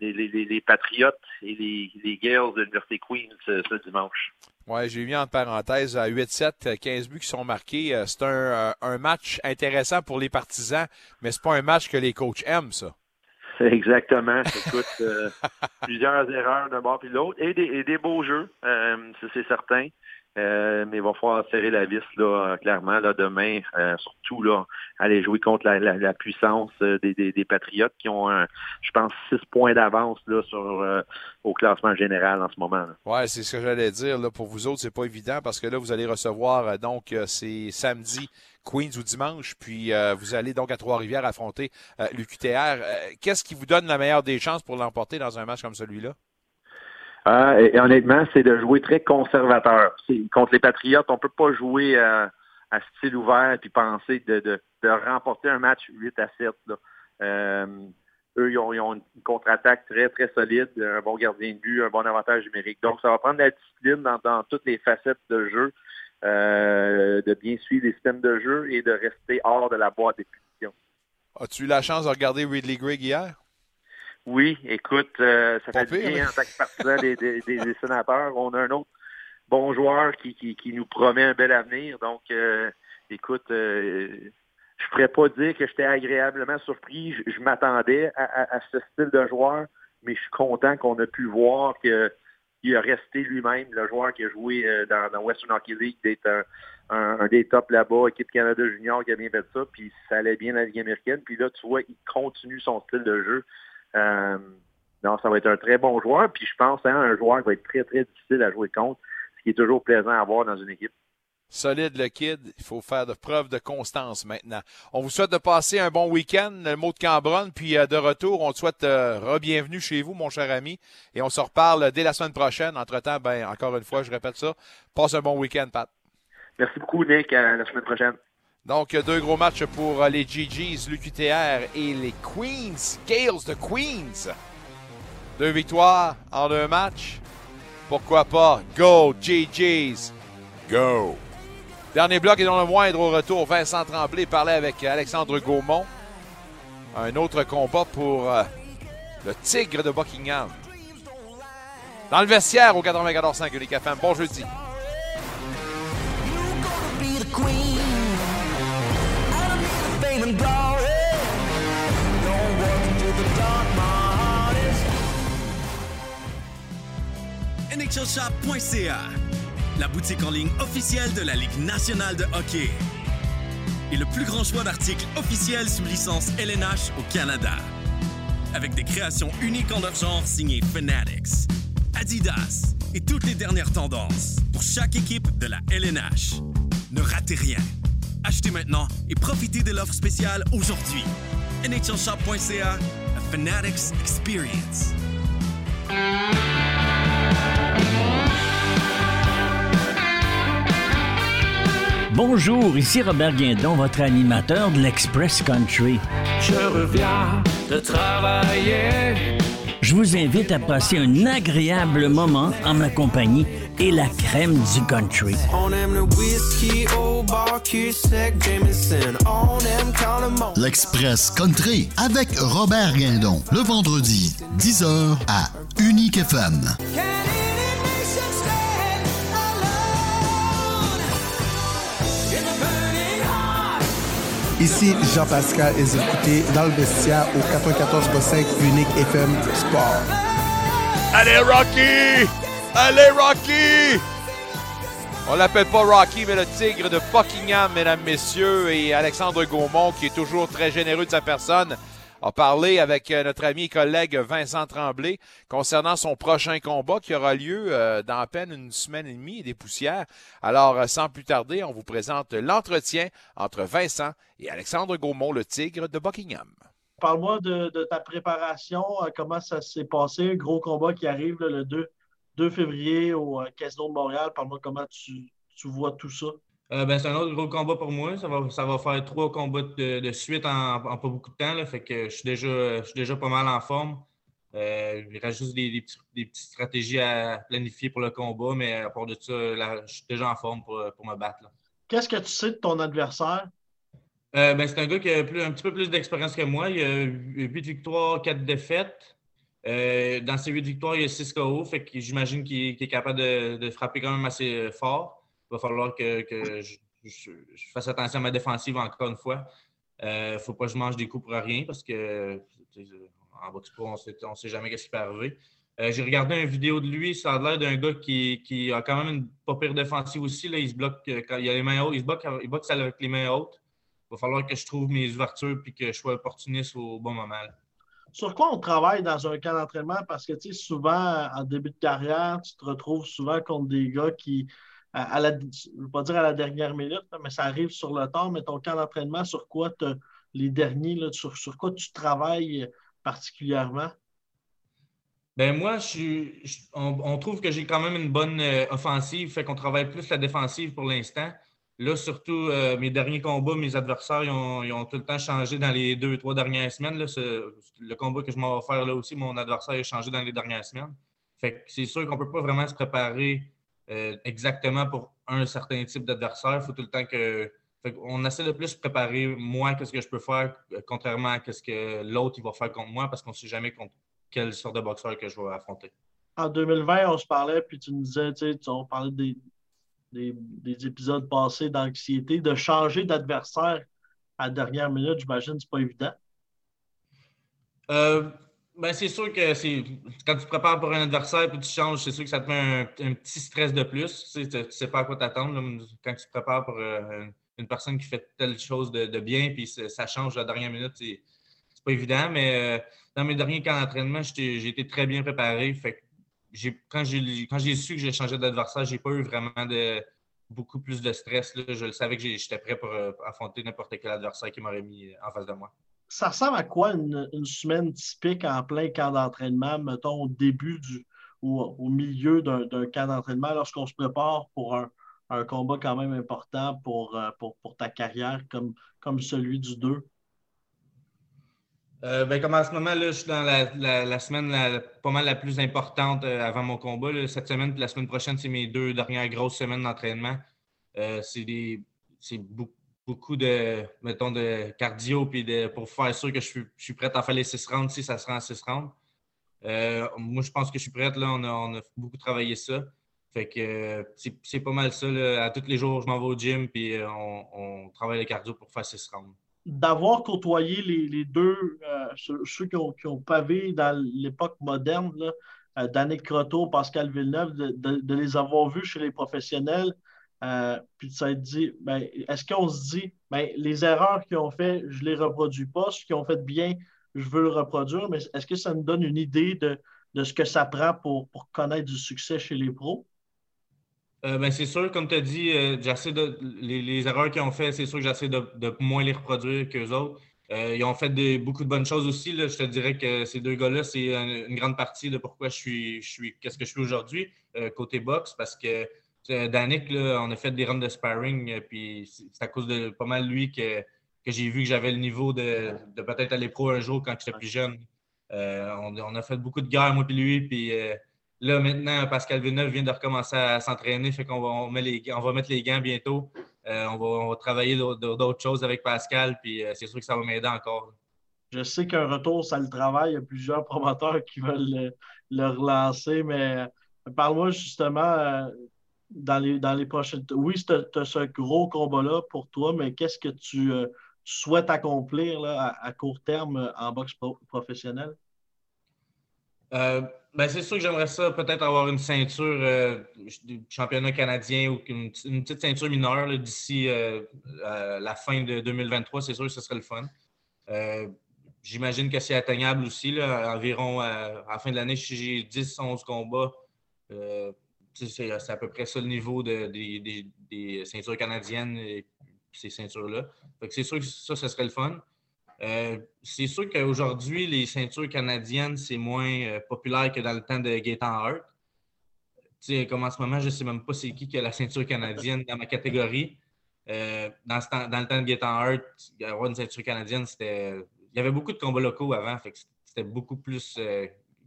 les, les- Patriotes et les, les Gales de l'Université Queens ce dimanche. Ouais, j'ai mis en parenthèse à 8-7, euh, 15 buts qui sont marqués. Euh, C'est un, euh, un match intéressant pour les partisans, mais c'est pas un match que les coachs aiment, ça. Exactement. Écoute, euh, plusieurs erreurs d'un bord puis de l'autre et des, et des beaux jeux, euh, c'est certain. Euh, mais il va falloir serrer la vis là, clairement là, demain, euh, surtout là, aller jouer contre la, puissance euh, des, des- Patriotes qui ont, je pense, six points d'avance là, sur euh, au classement général en ce moment. Ouais, c'est ce que j'allais dire. Là, pour vous autres, c'est pas évident parce que là, vous allez recevoir donc c'est samedi Queens ou dimanche, puis euh, vous allez donc à Trois-Rivières affronter euh, l'UQTR. Euh, Qu'est-ce qui vous donne la meilleure des chances pour l'emporter dans un match comme celui-là? Ah, et, et honnêtement, c'est de jouer très conservateur. Contre les Patriotes, on peut pas jouer à, à style ouvert puis penser de, remporter un match 8 à 7. Là. Euh, eux, ils ont, une contre-attaque très, très solide, un bon gardien de but, un bon avantage numérique. Donc, ça va prendre de la discipline dans, toutes les facettes de jeu, euh, de bien suivre les systèmes de jeu et de rester hors de la boîte des punitions. As-tu eu la chance de regarder Ridley Grigg hier? Oui, écoute, euh, ça Pas fait du bien en tant que partisan des, des- des- des sénateurs. On a un autre bon joueur qui, qui, qui nous promet un bel avenir. Donc, euh, écoute, euh, je ne pourrais pas dire que j'étais agréablement surpris. Je, je m'attendais à, à- à ce style de joueur, mais je suis content qu'on a pu voir que il a resté lui-même, le joueur qui a joué dans, dans Western Hockey League, d'être un, un- un des tops là-bas, équipe Canada Junior qui a bien fait ça, puis ça allait bien dans la Ligue américaine. Puis là, tu vois, il continue son style de jeu. Euh, non, ça va être un très bon joueur, puis je pense hein, un joueur qui va être très, très difficile à jouer contre, ce qui est toujours plaisant à voir dans une équipe. Solide le kid. Il faut faire de preuve de constance maintenant. On vous souhaite de passer un bon week-end, le mot de Cambronne, puis euh, de retour, on te souhaite euh, re-bienvenue chez vous, mon cher ami, et on se reparle dès la semaine prochaine. Entre-temps, ben, encore une fois, je répète ça, passe un bon week-end, Pat. Merci beaucoup, Nick. À la semaine prochaine. Donc, deux gros matchs pour euh, les GGs, l'UQTR et les Queens, Gales de Queens. Deux victoires en deux matchs. Pourquoi pas? Go, GGs! Go! Dernier bloc et non le moindre au retour. Vincent Tremblay parlait avec Alexandre Gaumont. Un autre combat pour euh, le Tigre de Buckingham. Dans le vestiaire au 94.5 Unique FM. Bon jeudi. And la boutique en ligne officielle de la Ligue nationale de hockey. Et le plus grand choix d'articles officiels sous licence LNH au Canada. Avec des créations uniques en leur genre signées Fanatics, Adidas et toutes les dernières tendances pour chaque équipe de la LNH. Ne ratez rien. Achetez maintenant et profitez de l'offre spéciale aujourd'hui. NHLShop.ca, a Fanatics Experience. Bonjour, ici Robert Guindon, votre animateur de l'Express Country. Je reviens de travailler. Je vous invite à passer un agréable moment en ma compagnie et la crème du country. L'Express Country avec Robert Guindon, le vendredi, 10h à Unique FM. Ici Jean-Pascal et vous écoutez dans le vestiaire au 94.5 Unique FM Sport. Allez, Rocky! Allez, Rocky! On l'appelle pas Rocky, mais le tigre de Buckingham, mesdames, messieurs, et Alexandre Gaumont, qui est toujours très généreux de sa personne, a parlé avec euh, notre ami et collègue Vincent Tremblay concernant son prochain combat qui aura lieu euh, dans à peine une semaine et demie des poussières. Alors, euh, sans plus tarder, on vous présente l'entretien entre Vincent et Alexandre Gaumont, le tigre de Buckingham. Parle-moi de, ta préparation, comment ça s'est passé, gros combat qui arrive le 2, 2 février au euh, Casino de Montréal. Parle-moi comment tu, tu vois tout ça. Euh, ben, c'est un autre gros combat pour moi. Ça va, ça va faire trois combats de, de suite en, en pas beaucoup de temps. Là, fait que je suis déjà, je suis déjà pas mal en forme. Euh, il reste juste des, des petits- des petites stratégies à planifier pour le combat, mais à part de ça, là, je suis déjà en forme pour, pour me battre. Qu'est-ce que tu sais de ton adversaire? Euh, ben, c'est un gars qui a plus- un petit peu plus d'expérience que moi. Il a 8 victoires, 4 défaites. Euh, dans ces 8 victoires, il y a 6 KO. Fait que j'imagine qu'il est capable de, frapper quand même assez euh, fort. Il va falloir que, je, fasse attention à ma défensive encore une fois. Il ne faut pas que je mange des coups pour rien parce que en boxe pro, on ne sait jamais ce qui peut arriver. Euh, J'ai regardé une vidéo de lui. Ça a l'air d'un gars qui, a quand même une pas pire défensive aussi. Là. Il se bloque euh, quand il a les mains hautes. Il se bloque, il boxe avec les mains hautes. Il va falloir que je trouve mes ouvertures et que je sois opportuniste au bon moment. Sur quoi on travaille dans un camp d'entraînement? Parce que, tu sais, souvent, en début de carrière, tu te retrouves souvent contre des gars qui, à la, je ne veux pas dire à la dernière minute, mais ça arrive sur le temps. Mais ton camp d'entraînement, sur quoi les derniers, sur, quoi tu travailles particulièrement? Ben moi, je- on, on trouve que j'ai quand même une bonne euh, offensive, fait qu'on travaille plus la défensive pour l'instant. Là, surtout, euh, mes derniers combats, mes adversaires, ils ont, tout le temps changé dans les deux, trois dernières semaines. Le combat que je m'en vais faire là aussi, mon adversaire a changé dans les dernières semaines. Fait que c'est sûr qu'on ne peut pas vraiment se préparer euh, exactement pour un certain type d'adversaire. Faut tout le temps que. Fait on essaie de plus préparer, moi, qu'est-ce que je peux faire, euh, contrairement à ce que l'autre il va faire contre moi, parce qu'on ne sait jamais contre quelle sorte de boxeur que je vais affronter. En 2020, on se parlait, puis tu me disais, tu sais, on parlait des, des, des épisodes passés d'anxiété, de changer d'adversaire à la dernière minute, j'imagine, c'est pas évident. Euh, ben, c'est sûr que c'est quand tu te prépares pour un adversaire puis tu changes, c'est sûr que ça te met un, petit stress de plus. Tu sais, tu sais pas à quoi t'attendre. Quand tu te prépares pour euh, une personne qui fait telle chose de, de bien puis ça change à la dernière minute, c'est pas évident. Mais euh, dans mes derniers camps d'entraînement, j'ai été très bien préparé. Quand j'ai su que j'ai changé d'adversaire, j'ai pas eu vraiment beaucoup plus de stress. Je savais que j'étais prêt pour euh, affronter n'importe quel adversaire qui m'aurait mis en face de moi. Ça ressemble à quoi une, semaine typique en plein camp d'entraînement, mettons au début du ou au milieu d'un camp d'entraînement lorsqu'on se prépare pour un, combat quand même important pour, euh, ta carrière comme celui du 2? Euh, ben, comme en ce moment, là, je suis dans la, semaine pas mal la plus importante euh, avant mon combat. Cette semaine puis la semaine prochaine, c'est mes deux dernières grosses semaines d'entraînement. Euh, c'est beaucoup de mettons de cardio puis pour faire sûr que je suis, prêt à faire les six rounds si ça se rend à six rounds. Moi, je pense que je suis prête. Là, on, a, beaucoup travaillé ça. Fait que c'est pas mal ça. À tous les jours, je m'en vais au gym puis on, on travaille le cardio pour faire six rounds. D'avoir côtoyé les, deux, euh, ceux, qui, ont, qui ont pavé dans l'époque moderne, là, euh, Danick Croteau, Pascal Villeneuve, de, les avoir vus chez les professionnels, euh, puis de s'être dit, ben, est-ce qu'on se dit, ben, les erreurs qu'ils ont fait, je ne les reproduis pas, ce qu'ils ont fait bien, je veux le reproduire, mais est-ce que ça nous donne une idée de, de ce que ça prend pour, pour connaître du succès chez les pros? Euh, ben, c'est sûr, comme tu as dit, euh, j'essaie de, les, les erreurs qu'ils ont fait, c'est sûr que j'essaie de, de moins les reproduire qu'eux autres. Euh, ils ont fait des- beaucoup de bonnes choses aussi. là. Je te dirais que ces deux gars-là, c'est une, une grande partie de pourquoi je suis, je suis qu'est-ce que je suis aujourd'hui côté boxe, parce que Danick, là, on a fait des runs de sparring, puis c'est à cause de pas mal lui que, que j'ai vu que j'avais le niveau de, de peut-être aller pro un jour quand j'étais plus jeune. On, on a fait beaucoup de guerre, moi puis lui, puis Là, maintenant, Pascal Villeneuve vient de recommencer à s'entraîner, fait qu'on va, on met les, on va mettre les gants bientôt. Euh, on, va, on va travailler d'autres choses avec Pascal, puis euh, c'est sûr que ça va m'aider encore. Je sais qu'un retour, ça le travaille. Il y a plusieurs promoteurs qui veulent le, le relancer, mais parle-moi justement euh, dans, les, dans les prochaines. Oui, tu as, ce gros combat-là pour toi, mais qu'est-ce que tu, euh, souhaites accomplir là, à, à court terme euh, en boxe pro- professionnelle? Euh, ben, c'est sûr que j'aimerais ça, peut-être avoir une ceinture euh, du championnat canadien ou une, petite ceinture mineure d'ici euh, à la fin de 2023. C'est sûr que ce serait le fun. Euh, J'imagine que c'est atteignable aussi. Là, environ euh, à la fin de l'année, si j'ai 10-11 combats, euh, tu sais, c'est à peu près ça le niveau de- des, des- ceintures canadiennes et ces ceintures-là. C'est sûr que ça, ce serait le fun. Euh, c'est sûr qu'aujourd'hui, les ceintures canadiennes, c'est moins euh, populaire que dans le temps de Gaétan Hart. Comme en ce moment, je ne sais même pas c'est qui qui a la ceinture canadienne dans ma catégorie. Euh, dans, le temps de Gaétan Hart, avoir une ceinture canadienne, c'était. Il y avait beaucoup de combats locaux avant, c'était beaucoup plus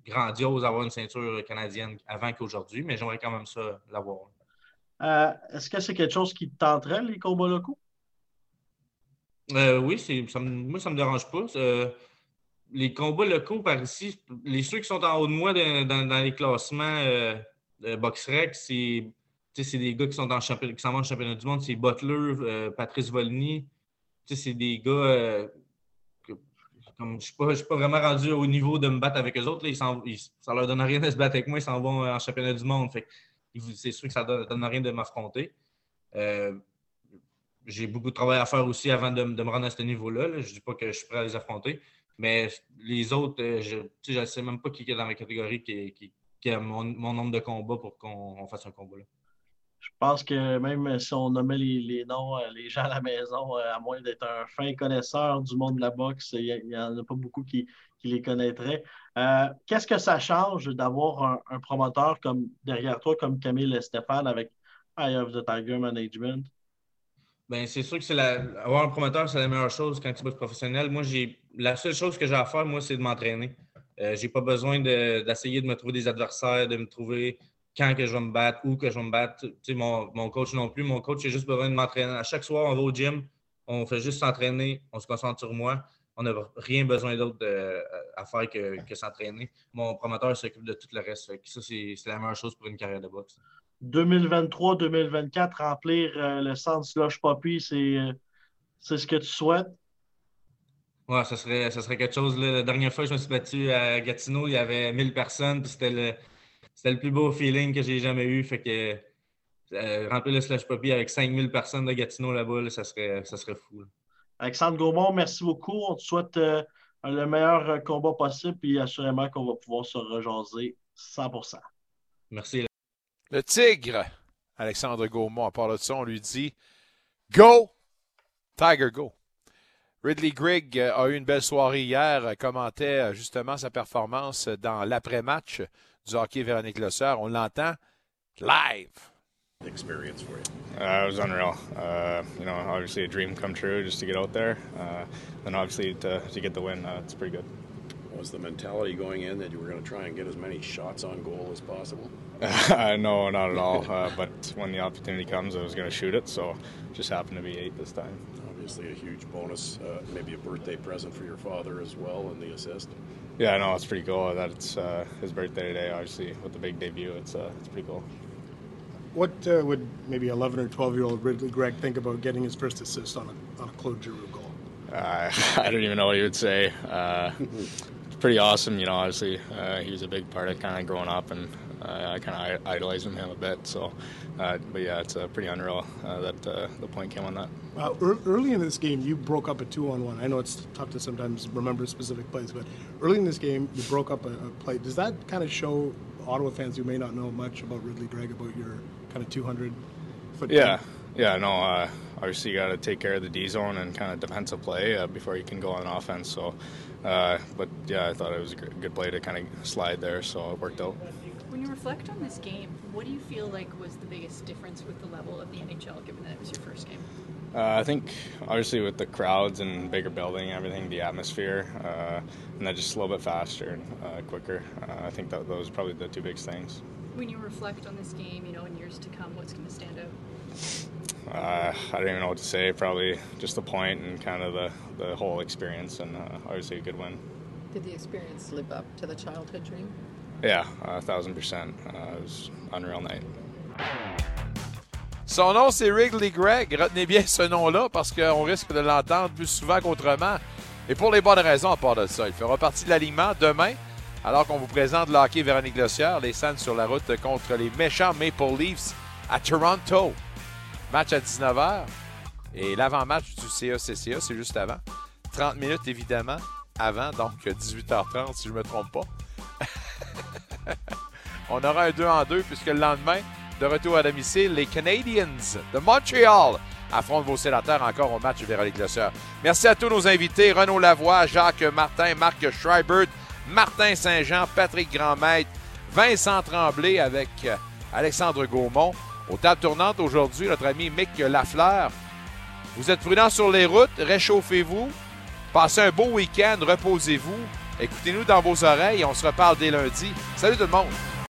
grandiose d'avoir une ceinture canadienne avant qu'aujourd'hui, mais j'aimerais quand même ça l'avoir. Est-ce que c'est quelque chose qui te tenterait, les combats locaux? Euh, oui, ça me- moi, ça ne me dérange pas. Euh, les combats locaux par ici, les ceux qui sont en haut de moi dans, les classements euh, de BoxRec, c'est, des gars qui sont en championnat, qui s'en vont championnat du monde. C'est Butler, euh, Patrice Volny. C'est des gars. euh, que- comme je ne suis, suis pas vraiment rendu au niveau de me battre avec eux autres. là, ils ça leur donne rien de se battre avec moi. Ils s'en vont en championnat du monde. C'est sûr que ça ne donne, donne rien de m'affronter. Euh, j'ai beaucoup de travail à faire aussi avant de, de me rendre à ce niveau-là. là. Je ne dis pas que je suis prêt à les affronter. Mais les autres, euh, je ne sais même pas qui est dans ma catégorie qui, a mon, nombre de combats pour qu'on on fasse un combat. Là. Je pense que même si on nommait les, les noms, euh, les gens à la maison, euh, à moins d'être un fin connaisseur du monde de la boxe, il n'y en a pas beaucoup qui, les connaîtraient. Qu'est-ce que ça change d'avoir un, un promoteur comme derrière toi, comme Camille Stéphane avec Eye of the Tiger Management? Ben, c'est sûr que c'est la... avoir un promoteur, c'est la meilleure chose quand tu bosses professionnel. Moi, j'ai la seule chose que j'ai à faire, moi, c'est de m'entraîner. Euh, j'ai pas besoin de- d'essayer de, me trouver des adversaires, de me trouver quand que je vais me battre, où que je vais me battre. Mon, mon coach non plus. Mon coach, j'ai juste besoin de m'entraîner. À chaque soir, on va au gym, on fait juste s'entraîner, on se concentre sur moi. On n'a rien besoin d'autre de- à faire que, que s'entraîner. Mon promoteur s'occupe de tout le reste. Ça, c'est la meilleure chose pour une carrière de boxe. 2023-2024, remplir euh, le centre Slush Poppy, c'est euh, c'est ce que tu souhaites? Ouais, ça serait, ça serait quelque chose. là. La dernière fois que je me suis battu à Gatineau, il y avait 1000 personnes, puis c'était le, c'était le plus beau feeling que j'ai jamais eu. Fait que euh, remplir le Slash Poppy avec 5000 personnes de Gatineau là-bas, là, ça, serait, ça serait fou. là. Alexandre Gaumont, merci beaucoup. On te souhaite le meilleur combat possible, puis assurément qu'on va pouvoir se rejaser 100% Merci. Le Tigre, Alexandre Gaumont, à part de ça, on lui dit Go! Tiger, go! Ridley Grigg euh, a eu une belle soirée hier, euh, commentait euh, justement sa performance dans l'après-match du hockey Véronique Losseur. On l'entend live. experience for you? Uh, it was unreal. Uh, you know, obviously a dream come true just to get out there, uh, and obviously to, to get the win. Uh, it's pretty good. Was the mentality going in that you were going to try and get as many shots on goal as possible? Uh, no, not at all. Uh, but when the opportunity comes, I was going to shoot it, so just happened to be eight this time. Obviously, a huge bonus, uh, maybe a birthday present for your father as well, and the assist. Yeah, no, it's pretty cool that it's uh, his birthday today. Obviously, with the big debut, it's uh, it's pretty cool. What uh, would maybe 11 or 12 year old Ridley Gregg think about getting his first assist on a, on a Claude Giroux goal? Uh, I don't even know what he would say. Uh, it's pretty awesome, you know. Obviously, uh, he was a big part of kind of growing up, and uh, I kind of idolized him a bit. So, uh, but yeah, it's uh, pretty unreal uh, that uh, the point came on that. Uh, early in this game, you broke up a two on one. I know it's tough to sometimes remember specific plays, but early in this game, you broke up a, a play. Does that kind of show Ottawa fans who may not know much about Ridley Gregg about your kind of 200 foot? Yeah, yeah, no. Uh, obviously, you got to take care of the D zone and kind of defensive play uh, before you can go on offense. So, uh, but yeah, I thought it was a good play to kind of slide there, so it worked out. When you reflect on this game, what do you feel like was the biggest difference with the level of the NHL, given that it was your first game? Uh, I think obviously with the crowds and bigger building, and everything, the atmosphere, uh, and then just a little bit faster and uh, quicker. Uh, I think that those are probably the two biggest things. When you reflect on this game, you know, in years to come, what's going to stand out? Uh, I don't even know what to say. Probably just the point and kind of the, the whole experience, and uh, obviously a good win. Did the experience live up to the childhood dream? Yeah, a thousand percent. Uh, it was unreal night. Son nom, c'est Wrigley Gregg. Retenez bien ce nom-là parce qu'on risque de l'entendre plus souvent qu'autrement. Et pour les bonnes raisons à part de ça. Il fera partie de l'alignement demain, alors qu'on vous présente le hockey Véronique Glossière, les Sands sur la route contre les méchants Maple Leafs à Toronto. Match à 19h. Et l'avant-match du CACCA, c'est juste avant. 30 minutes, évidemment, avant, donc 18h30, si je ne me trompe pas. On aura un 2 en 2 puisque le lendemain, de retour à domicile, les Canadiens de Montréal affrontent vos sénateurs encore au match Véronique Glosseur. Merci à tous nos invités, Renaud Lavoie, Jacques Martin, Marc Schreibert, Martin Saint-Jean, Patrick Grandmaître, Vincent Tremblay avec Alexandre Gaumont. Aux tables tournantes aujourd'hui, notre ami Mick Lafleur. Vous êtes prudents sur les routes, réchauffez-vous, passez un beau week-end, reposez-vous. Écoutez-nous dans vos oreilles, on se reparle dès lundi. Salut tout le monde!